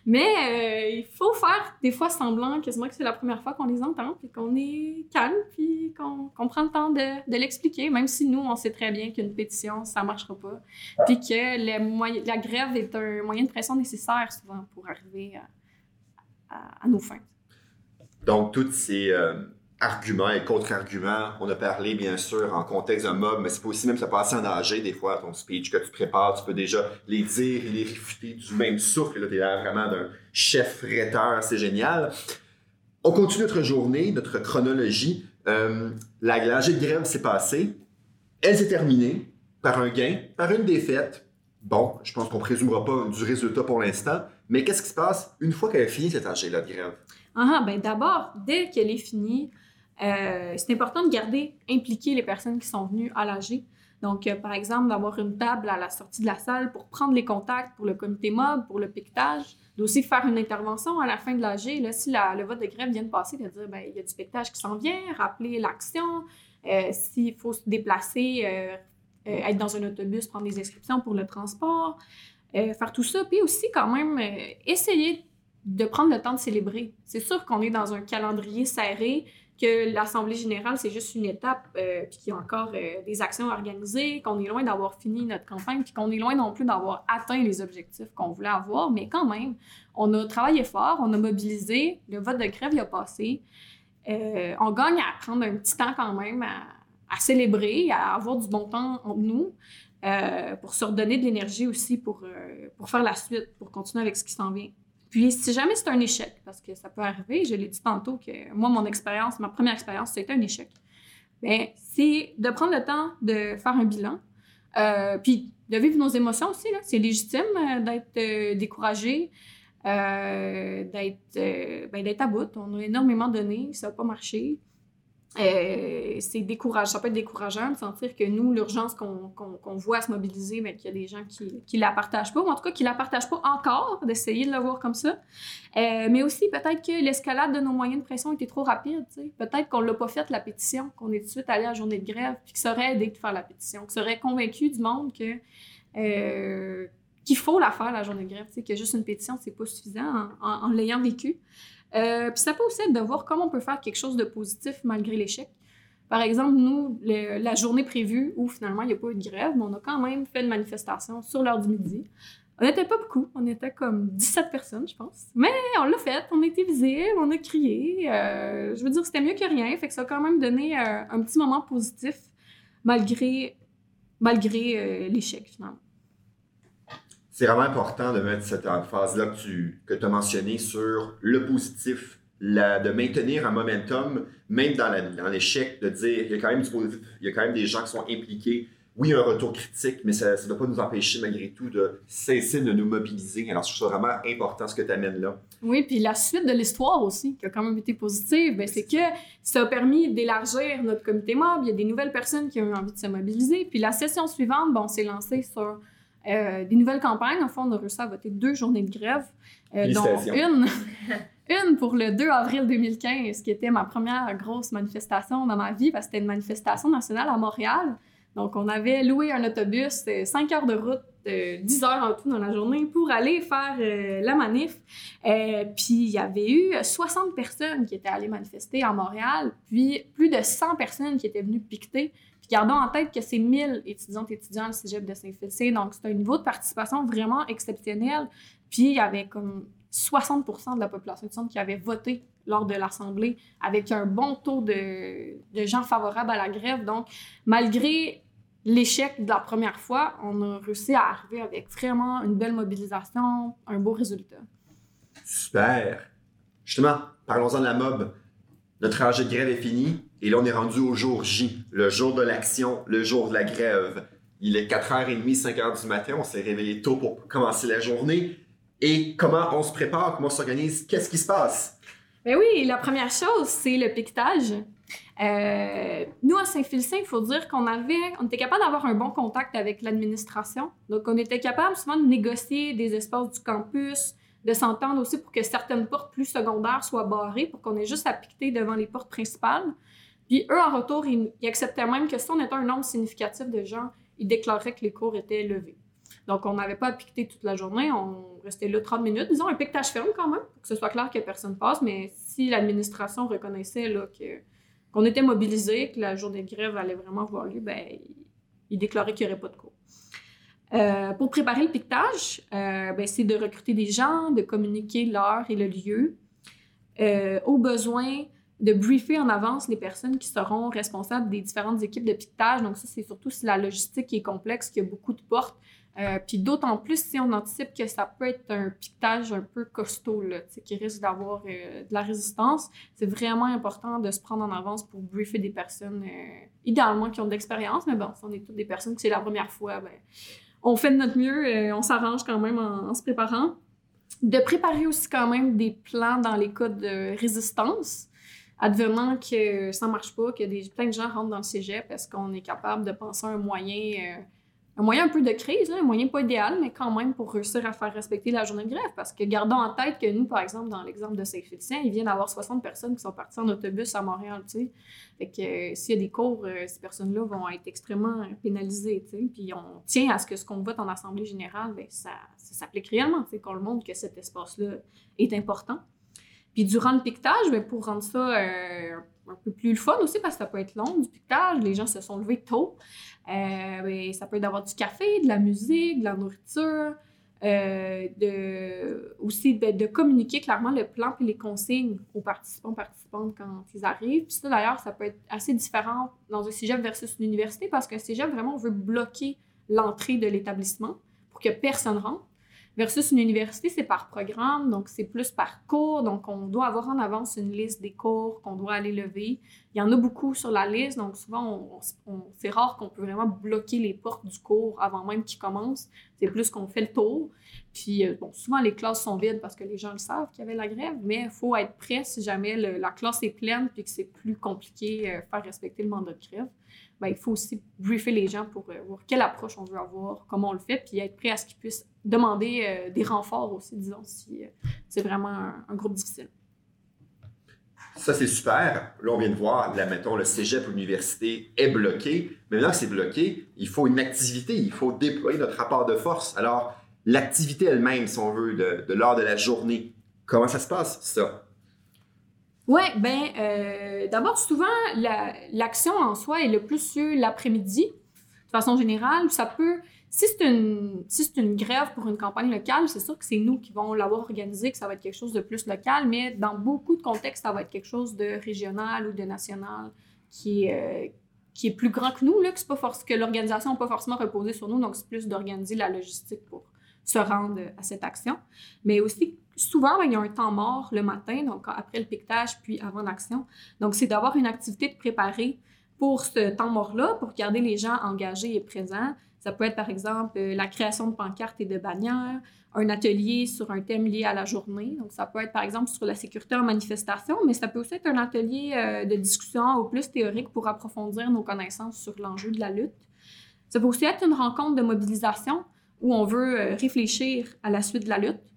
Mais euh, il faut faire des fois semblant quasiment que c'est la première fois qu'on les entend, puis qu'on est calme, puis qu'on prend le temps de, de l'expliquer, même si nous, on sait très bien qu'une pétition, ça marchera pas, puis que les moyens- la grève est un moyen de pression nécessaire souvent pour arriver à, nos fins. Donc, tous ces euh, arguments et contre-arguments, on a parlé bien sûr en contexte d'un mob, mais c'est aussi même ça passe en âgé des fois, ton speech que tu prépares, tu peux déjà les dire et les réfuter du même souffle. Là, tu es l'air vraiment d'un chef rhéteur, c'est génial. On continue notre journée, notre chronologie. Euh, la la de grève s'est passée. Elle s'est terminée par un gain, par une défaite. Bon, je pense qu'on présumera pas du résultat pour l'instant, mais qu'est-ce qui se passe une fois qu'elle a fini cette AG-là de grève? Ah, ben d'abord, dès qu'elle est finie, euh, c'est important de garder impliquées les personnes qui sont venues à l'AG. Donc, euh, par exemple, d'avoir une table à la sortie de la salle pour prendre les contacts pour le comité mob, pour le piquetage, d'aussi faire une intervention à la fin de l'AG. Là, si le vote de grève vient de passer, de dire, ben, il y a du piquetage qui s'en vient, rappeler l'action, euh, s'il faut se déplacer, être dans un autobus, prendre des inscriptions pour le transport, euh, faire tout ça, puis aussi quand même euh, essayer de prendre le temps de célébrer. C'est sûr qu'on est dans un calendrier serré, que l'Assemblée générale, c'est juste une étape, euh, puis qu'il y a encore euh, des actions à organiser, qu'on est loin d'avoir fini notre campagne, puis qu'on est loin non plus d'avoir atteint les objectifs qu'on voulait avoir. Mais quand même, on a travaillé fort, on a mobilisé, le vote de grève il a passé. Euh, on gagne à prendre un petit temps quand même à, à célébrer, à avoir du bon temps entre nous, euh, pour se redonner de l'énergie aussi pour, euh, pour faire la suite, pour continuer avec ce qui s'en vient. Puis, si jamais c'est un échec, parce que ça peut arriver, je l'ai dit tantôt que moi, mon expérience, ma première expérience, c'était un échec. Bien, c'est de prendre le temps de faire un bilan, euh, puis de vivre nos émotions aussi. C'est légitime d'être découragé, d'être, ben, à bout. On a énormément donné, ça n'a pas marché. Euh, c'est. Ça peut être décourageant de sentir que nous, l'urgence qu'on qu'on- qu'on voit se mobiliser, mais qu'il y a des gens qui ne la partagent pas, ou en tout cas qui la partagent pas encore, d'essayer de le voir comme ça. Euh, mais aussi, peut-être que l'escalade de nos moyens de pression était trop rapide. Peut-être qu'on l'a pas fait, la pétition, qu'on est tout de suite allé à la journée de grève, puis que ça aurait aidé de faire la pétition, que ça aurait convaincu du monde que. euh, qu'il faut la faire, la journée de grève, que juste une pétition, c'est pas suffisant en, en- en l'ayant vécu. Euh, puis ça peut aussi être de voir comment on peut faire quelque chose de positif malgré l'échec. Par exemple, nous, la journée prévue où finalement il n'y a pas eu de grève, mais on a quand même fait une manifestation sur l'heure du midi. On n'était pas beaucoup, on était comme 17 personnes, je pense. Mais on l'a fait, on a été visibles, on a crié. euh, je veux dire, c'était mieux que rien, fait que ça a quand même donné euh, un petit moment positif malgré, malgré l'échec finalement. C'est vraiment important de mettre cette phase-là que tu que as mentionnée sur le positif, de maintenir un momentum, même dans l'échec, de dire il y a quand même du positif, il y a quand même des gens qui sont impliqués. Oui, un retour critique, mais ça ne doit pas nous empêcher malgré tout de cesser de nous mobiliser. Alors, je trouve ça vraiment important ce que tu amènes là. Oui, puis la suite de l'histoire aussi, qui a quand même été positive, ben, c'est que ça a permis d'élargir notre comité mob. Il y a des nouvelles personnes qui ont eu envie de se mobiliser. Puis la session suivante, bon, on s'est lancé sur euh, des nouvelles campagnes. En fait, on a réussi à voter deux journées de grève, euh, dont une, <laughs> une pour le 2 avril 2015, qui était ma première grosse manifestation dans ma vie, parce que c'était une manifestation nationale à Montréal. Donc, on avait loué un autobus, 5 heures de route, euh, 10 heures en tout dans la journée, pour aller faire euh, la manif. Euh, puis il y avait eu 60 personnes qui étaient allées manifester à Montréal, puis plus de 100 personnes qui étaient venues piqueter. Gardons en tête que c'est 1000 étudiantes et étudiants au cégep de Saint-Félicé, donc c'est un niveau de participation vraiment exceptionnel. Puis il y avait comme 60 de la population étudiante qui avait voté lors de l'Assemblée, avec un bon taux de, de gens favorables à la grève. Donc, malgré l'échec de la première fois, on a réussi à arriver avec vraiment une belle mobilisation, un beau résultat. Super. Justement, parlons-en de la mob. Notre rangée de grève est finie et là, on est rendu au jour J, le jour de l'action, le jour de la grève. Il est 4h30, 5h du matin, on s'est réveillé tôt pour commencer la journée. Et comment on se prépare, comment on s'organise, qu'est-ce qui se passe? Ben oui, la première chose, c'est le piquetage. Euh, nous, à Saint-Félicien, il faut dire qu'on avait, on était capable d'avoir un bon contact avec l'administration. Donc, on était capable souvent de négocier des espaces du campus, de s'entendre aussi pour que certaines portes plus secondaires soient barrées, pour qu'on ait juste à piqueter devant les portes principales. Puis eux, en retour, ils, acceptaient même que si on était un nombre significatif de gens, ils déclareraient que les cours étaient levés. Donc, on n'avait pas à toute la journée, on restait là 30 minutes. Disons un piquetage ferme quand même, pour que ce soit clair que personne passe, mais si l'administration reconnaissait là, que, qu'on était mobilisés, que la journée de grève allait vraiment avoir lieu, ben, ils il déclaraient qu'il n'y aurait pas de cours. Euh, pour préparer le piquetage, euh, ben, c'est de recruter des gens, de communiquer l'heure et le lieu. Euh, au besoin, de briefer en avance les personnes qui seront responsables des différentes équipes de piquetage. Donc ça, c'est surtout si la logistique est complexe, qu'il y a beaucoup de portes. Euh, puis d'autant plus si on anticipe que ça peut être un piquetage un peu costaud, là, qui risque d'avoir euh, de la résistance. C'est vraiment important de se prendre en avance pour briefer des personnes, euh, idéalement qui ont de l'expérience, mais bon, si on est toutes des personnes que c'est la première fois, ben, on fait de notre mieux, on s'arrange quand même en, en se préparant. De préparer aussi quand même des plans dans les cas de résistance, advenant que ça marche pas, que des, plein de gens rentrent dans le cégep, est-ce qu'on est capable de penser à un moyen, euh, un moyen un peu de crise, un moyen pas idéal, mais quand même pour réussir à faire respecter la journée de grève. Parce que gardons en tête que nous, par exemple, dans l'exemple de Saint-Félicien, il vient d'avoir 60 personnes qui sont parties en autobus à Montréal, tu sais. Fait que euh, s'il y a des cours, euh, ces personnes-là vont être extrêmement pénalisées, tu sais. Puis on tient à ce que ce qu'on vote en Assemblée générale, ben, ça, ça s'applique réellement, tu sais, qu'on le montre que cet espace-là est important. Puis durant le piquetage, ben, pour rendre ça euh, un peu plus le fun aussi, parce que ça peut être long du piquetage, les gens se sont levés tôt. Euh, ben, ça peut être d'avoir du café, de la musique, de la nourriture, euh, de, aussi de communiquer clairement le plan et les consignes aux participants, participantes quand ils arrivent. Puis ça, d'ailleurs, ça peut être assez différent dans un cégep versus une université parce qu'un cégep, vraiment, on veut bloquer l'entrée de l'établissement pour que personne rentre. Versus une université, c'est par programme, donc c'est plus par cours. Donc, on doit avoir en avance une liste des cours qu'on doit aller lever. Il y en a beaucoup sur la liste, donc souvent, on, c'est rare qu'on peut vraiment bloquer les portes du cours avant même qu'il commence. C'est plus qu'on fait le tour. Puis, euh, bon, souvent, les classes sont vides parce que les gens le savent qu'il y avait la grève, mais il faut être prêt si jamais la classe est pleine puis que c'est plus compliqué euh, faire respecter le mandat de grève. Ben, il faut aussi briefer les gens pour euh, voir quelle approche on veut avoir, comment on le fait, puis être prêt à ce qu'ils puissent demander euh, des renforts aussi, disons, si euh, c'est vraiment un, groupe difficile. Ça, c'est super. Là, on vient de voir, là, mettons, le cégep ou l'université est bloqué. Mais maintenant que c'est bloqué, il faut une activité, il faut déployer notre rapport de force. Alors, l'activité elle-même, si on veut, de, de l'heure de la journée, comment ça se passe, ça? Ouais, ben, euh, d'abord, souvent, la- l'action en soi est le plus sur l'après-midi. De façon générale, ça peut. Si c'est une, si une grève pour une campagne locale, c'est sûr que c'est nous qui vont l'avoir organisé, que ça va être quelque chose de plus local, mais dans beaucoup de contextes, ça va être quelque chose de régional ou de national qui est, euh, qui est plus grand que nous, là, que, pas que l'organisation n'a pas forcément reposé sur nous, donc c'est plus d'organiser la logistique pour se rendre à cette action. Mais aussi, souvent, ben, il y a un temps mort le matin, donc après le piquetage, puis avant l'action. Donc, c'est d'avoir une activité de préparer pour ce temps mort-là, pour garder les gens engagés et présents. Ça peut être, par exemple, euh, la création de pancartes et de bannières, un atelier sur un thème lié à la journée. Donc, ça peut être, par exemple, sur la sécurité en manifestation, mais ça peut aussi être un atelier euh, de discussion au plus théorique pour approfondir nos connaissances sur l'enjeu de la lutte. Ça peut aussi être une rencontre de mobilisation où on veut euh, réfléchir à la suite de la lutte.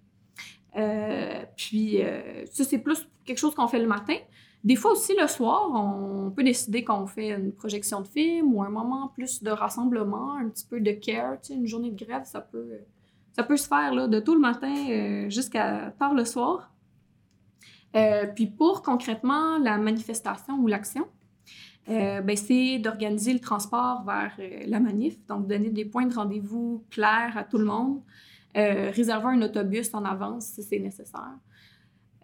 Euh, puis, euh, ça, c'est plus quelque chose qu'on fait le matin. Des fois aussi, le soir, on peut décider qu'on fait une projection de film ou un moment plus de rassemblement, un petit peu de care. Tu sais, une journée de grève, ça peut, ça peut se faire là, de tôt le matin euh, jusqu'à tard le soir. Puis pour concrètement la manifestation ou l'action, ben, c'est d'organiser le transport vers la manif, donc donner des points de rendez-vous clairs à tout le monde, euh, réserver un autobus en avance si c'est nécessaire.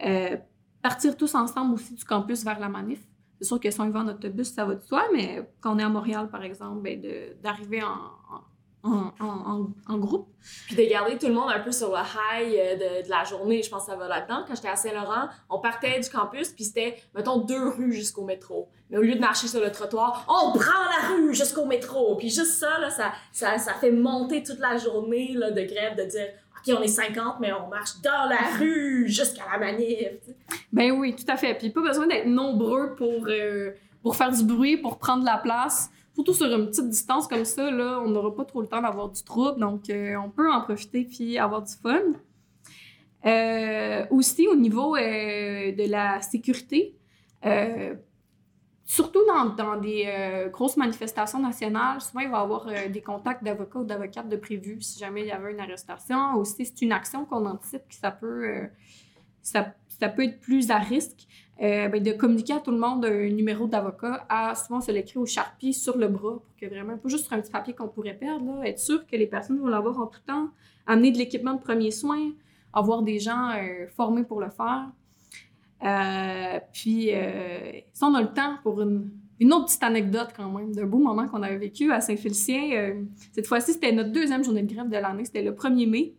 Euh, partir tous ensemble aussi du campus vers la manif. C'est sûr que si on y va en autobus, ça va de soi, mais quand on est à Montréal, par exemple, ben, d'arriver en, en, en- en groupe. Puis de garder tout le monde un peu sur le high euh, de, de la journée, je pense que ça va là-dedans. Quand j'étais à Saint-Laurent, on partait du campus, puis c'était, mettons, deux rues jusqu'au métro. Mais au lieu de marcher sur le trottoir, on prend la rue jusqu'au métro. Puis juste ça, là, ça, ça, ça fait monter toute la journée là, de grève, de dire, OK, on est 50, mais on marche dans la rue jusqu'à la manif. Ben oui, tout à fait. Puis pas besoin d'être nombreux pour, euh, pour faire du bruit, pour prendre la place. Surtout sur une petite distance comme ça, là, on n'aura pas trop le temps d'avoir du trouble, donc euh, on peut en profiter puis avoir du fun. Euh, aussi, au niveau euh, de la sécurité, surtout dans, dans des grosses manifestations nationales, souvent il va y avoir des contacts d'avocats ou d'avocates de prévu si jamais il y avait une arrestation. Aussi, c'est une action qu'on anticipe que ça peut, ça, ça peut être plus à risque. Euh, ben, de communiquer à tout le monde un numéro d'avocat, souvent se l'écrire au charpie sur le bras pour que vraiment, pas juste sur un petit papier qu'on pourrait perdre, être sûr que les personnes vont l'avoir en tout temps, amener de l'équipement de premiers soins, avoir des gens euh, formés pour le faire. Euh, puis, si on a le temps pour une, autre petite anecdote quand même, d'un beau moment qu'on avait vécu à Saint-Félicien. cette fois-ci, c'était notre deuxième journée de grève de l'année, c'était le 1er mai.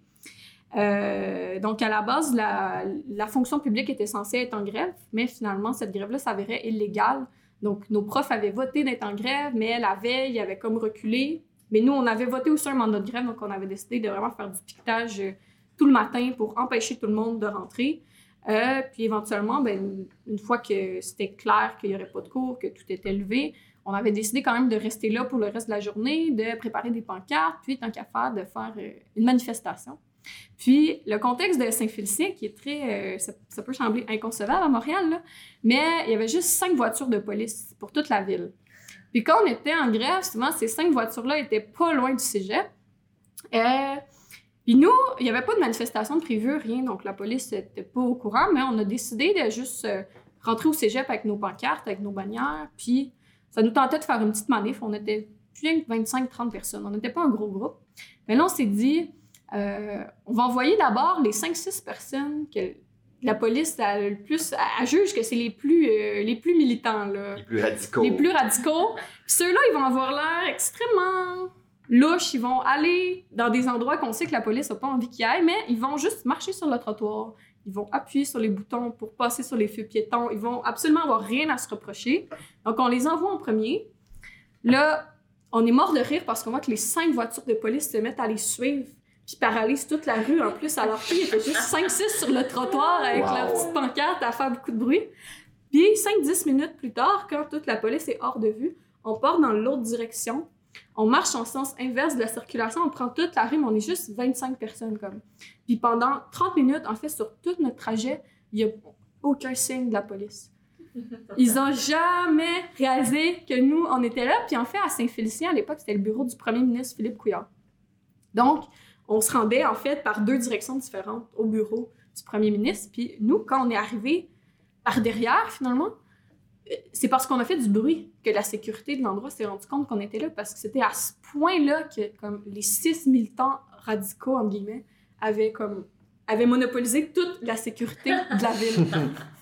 Euh, donc, à la base, la, fonction publique était censée être en grève, mais finalement, cette grève-là s'avérait illégale. Donc, nos profs avaient voté d'être en grève, mais la veille, ils avaient comme reculé. Mais nous, on avait voté aussi un mandat de grève, donc on avait décidé de vraiment faire du piquetage euh, tout le matin pour empêcher tout le monde de rentrer. Euh, puis éventuellement, ben, une- fois que c'était clair qu'il n'y aurait pas de cours, que tout était levé, on avait décidé quand même de rester là pour le reste de la journée, de préparer des pancartes, puis tant qu'à faire, de faire une manifestation. Puis le contexte de Saint-Félicien, qui est très. euh, ça, peut sembler inconcevable à Montréal, mais il y avait juste cinq voitures de police pour toute la ville. Puis quand on était en grève, souvent, ces cinq voitures-là étaient pas loin du cégep. Euh, puis nous, il n'y avait pas de manifestation de prévue, rien, donc la police n'était pas au courant, mais on a décidé de juste euh, rentrer au cégep avec nos pancartes, avec nos bannières, puis ça nous tentait de faire une petite manif. On était plus que 25-30 personnes, on n'était pas un gros groupe. Mais là, on s'est dit, euh, on va envoyer d'abord les 5-6 personnes que la police a le plus, elle juge que c'est les plus, euh, les plus militants, là Les plus radicaux. les plus radicaux. Puis ceux-là, ils vont avoir l'air extrêmement louches. Ils vont aller dans des endroits qu'on sait que la police n'a pas envie qu'ils aillent, mais ils vont juste marcher sur le trottoir. Ils vont appuyer sur les boutons pour passer sur les feux piétons. Ils vont absolument avoir rien à se reprocher. Donc, on les envoie en premier. Là, on est mort de rire parce qu'on voit que les cinq voitures de police se mettent à les suivre puis paralysent toute la rue. En plus, alors qu'il était juste 5-6 sur le trottoir avec Wow. leur petite pancarte à faire beaucoup de bruit. Puis 5-10 minutes plus tard, quand toute la police est hors de vue, on part dans l'autre direction. On marche en sens inverse de la circulation, on prend toute la rue, mais on est juste 25 personnes comme. Puis pendant 30 minutes, en fait, sur tout notre trajet, il n'y a aucun signe de la police. Ils ont jamais réalisé que nous, on était là. Puis en fait, à Saint-Félicien, à l'époque, c'était le bureau du premier ministre Philippe Couillard. Donc, on se rendait en fait par deux directions différentes au bureau du premier ministre. Puis nous, quand on est arrivé par derrière, finalement, euh, c'est parce qu'on a fait du bruit que la sécurité de l'endroit s'est rendu compte qu'on était là parce que c'était à ce point-là que comme les six militants radicaux entre guillemets avaient comme avaient monopolisé toute la sécurité de la ville. <laughs>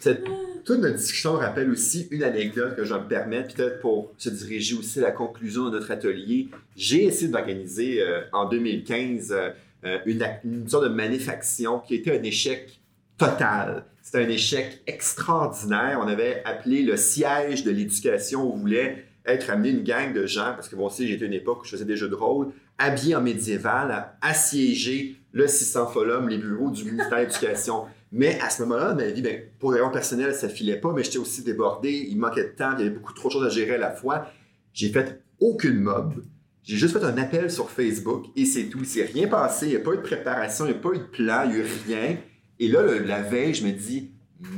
Toute notre discussion rappelle aussi une anecdote que je vais me permettre, peut-être pour se diriger aussi à la conclusion de notre atelier. J'ai essayé d'organiser euh, en 2015 euh, euh, une, une sorte de manif-action qui était un échec total. C'était un échec extraordinaire. On avait appelé le siège de l'éducation. On voulait être amené une gang de gens, parce que bon, aussi, j'étais une époque où je faisais des jeux de rôle, habillés en médiéval, à assiéger le 600 Folum, les bureaux du ministère de l'Éducation. Mais à ce moment-là, ma vie, ben, pour des raisons personnelles, ça filait pas, mais j'étais aussi débordé, il manquait de temps, il y avait beaucoup trop de choses à gérer à la fois. J'ai fait aucune mob. J'ai juste fait un appel sur Facebook et c'est tout. Il s'est rien passé, il n'y a pas eu de préparation, il n'y a pas eu de plan, il n'y a eu rien. Et là, la veille, je me dis,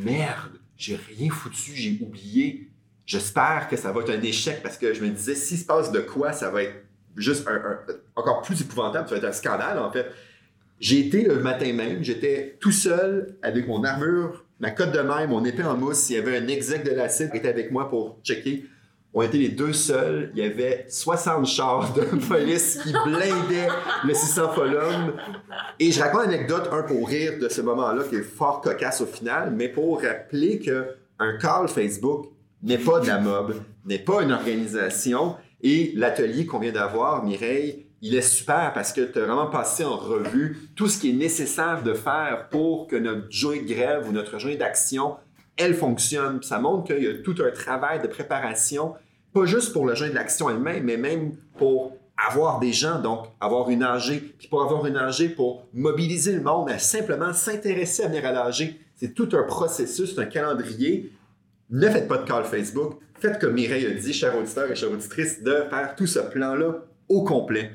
merde, j'ai rien foutu, j'ai oublié. J'espère que ça va être un échec parce que je me disais, s'il se passe de quoi, ça va être juste un- encore plus épouvantable, ça va être un scandale en fait. J'ai été le matin même, j'étais tout seul avec mon armure, ma cotte de main, mon épée en mousse. Il y avait un exec de la CID qui était avec moi pour checker. On était les deux seuls. Il y avait 60 chars de <laughs> police qui blindaient le 600 Folum. Et je raconte une anecdote, un pour rire de ce moment-là, qui est fort cocasse au final, mais pour rappeler que un call Facebook n'est pas de la mob, n'est pas une organisation. Et l'atelier qu'on vient d'avoir, Mireille, il est super parce que tu as vraiment passé en revue tout ce qui est nécessaire de faire pour que notre journée de grève ou notre journée d'action, elle fonctionne. Ça montre qu'il y a tout un travail de préparation, pas juste pour le journée de l'action elle-même, mais même pour avoir des gens, donc avoir une AG, puis pour avoir une AG, pour mobiliser le monde à simplement s'intéresser à venir à l'AG. C'est tout un processus, un calendrier. Ne faites pas de call Facebook. Faites comme Mireille a dit, chers auditeurs et chères auditrices, de faire tout ce plan-là au complet.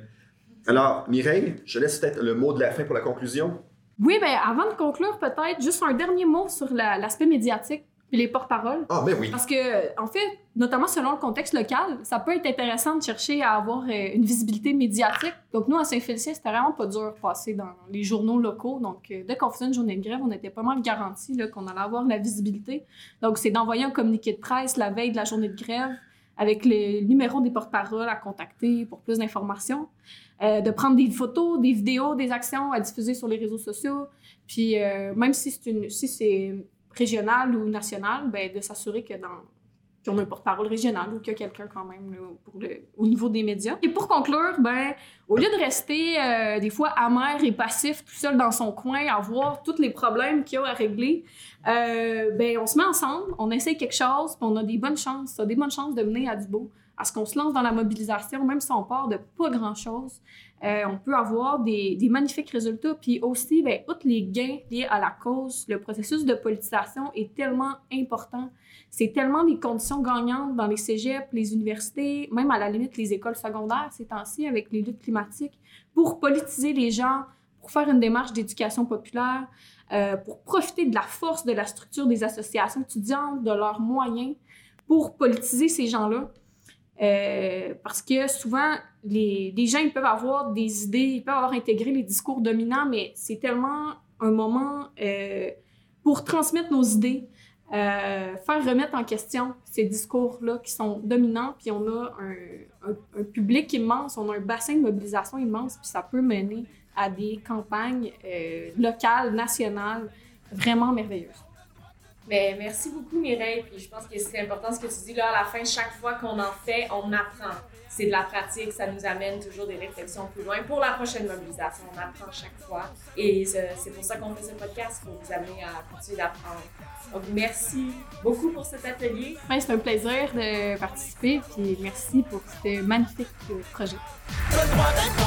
Alors, Mireille, je laisse peut-être le mot de la fin pour la conclusion. Oui, ben avant de conclure, peut-être juste un dernier mot sur la- l'aspect médiatique puis les porte-paroles. Ah, mais oui. Parce que, en fait, notamment selon le contexte local, ça peut être intéressant de chercher à avoir euh, une visibilité médiatique. Donc, nous, à Saint-Félicien, c'était vraiment pas dur de passer dans les journaux locaux. Donc, euh, dès qu'on faisait une journée de grève, on était pas mal garanti qu'on allait avoir la visibilité. Donc, c'est d'envoyer un communiqué de presse la veille de la journée de grève avec le numéro des porte-paroles à contacter pour plus d'informations. Euh, de prendre des photos, des vidéos, des actions à diffuser sur les réseaux sociaux. Puis, euh, même si c'est une... Si c'est régional ou national, ben, de s'assurer que dans qu'on a un porte-parole régional ou qu'il y a quelqu'un quand même pour le- au niveau des médias. Et pour conclure, ben, au lieu de rester euh, des fois amer et passif tout seul dans son coin à voir tous les problèmes qu'il y a à régler, ben, on se met ensemble, on essaye quelque chose, on a des bonnes chances, ça a des bonnes chances de mener à du beau. À ce qu'on se lance dans la mobilisation, même si on part de pas grand-chose, euh, on peut avoir des, magnifiques résultats. Puis aussi, ben, outre les gains liés à la cause, le processus de politisation est tellement important. C'est tellement des conditions gagnantes dans les cégeps, les universités, même à la limite les écoles secondaires ces temps-ci avec les luttes climatiques, pour politiser les gens, pour faire une démarche d'éducation populaire, euh, pour profiter de la force de la structure des associations étudiantes, de leurs moyens, pour politiser ces gens-là. Euh, parce que souvent, les, gens ils peuvent avoir des idées, ils peuvent avoir intégré les discours dominants, mais c'est tellement un moment euh, pour transmettre nos idées, euh, faire remettre en question ces discours-là qui sont dominants, puis on a un, public immense, on a un bassin de mobilisation immense, puis ça peut mener à des campagnes locales, nationales, vraiment merveilleuses. Mais merci beaucoup Mireille, puis je pense que c'est important ce que tu dis là à la fin, chaque fois qu'on en fait, on apprend. C'est de la pratique, ça nous amène toujours des réflexions plus loin pour la prochaine mobilisation. On apprend chaque fois et c'est pour ça qu'on fait ce podcast, pour vous amener à continuer d'apprendre. Donc merci beaucoup pour cet atelier. Ouais, c'est un plaisir de participer, puis merci pour ce magnifique projet. Le droit d'être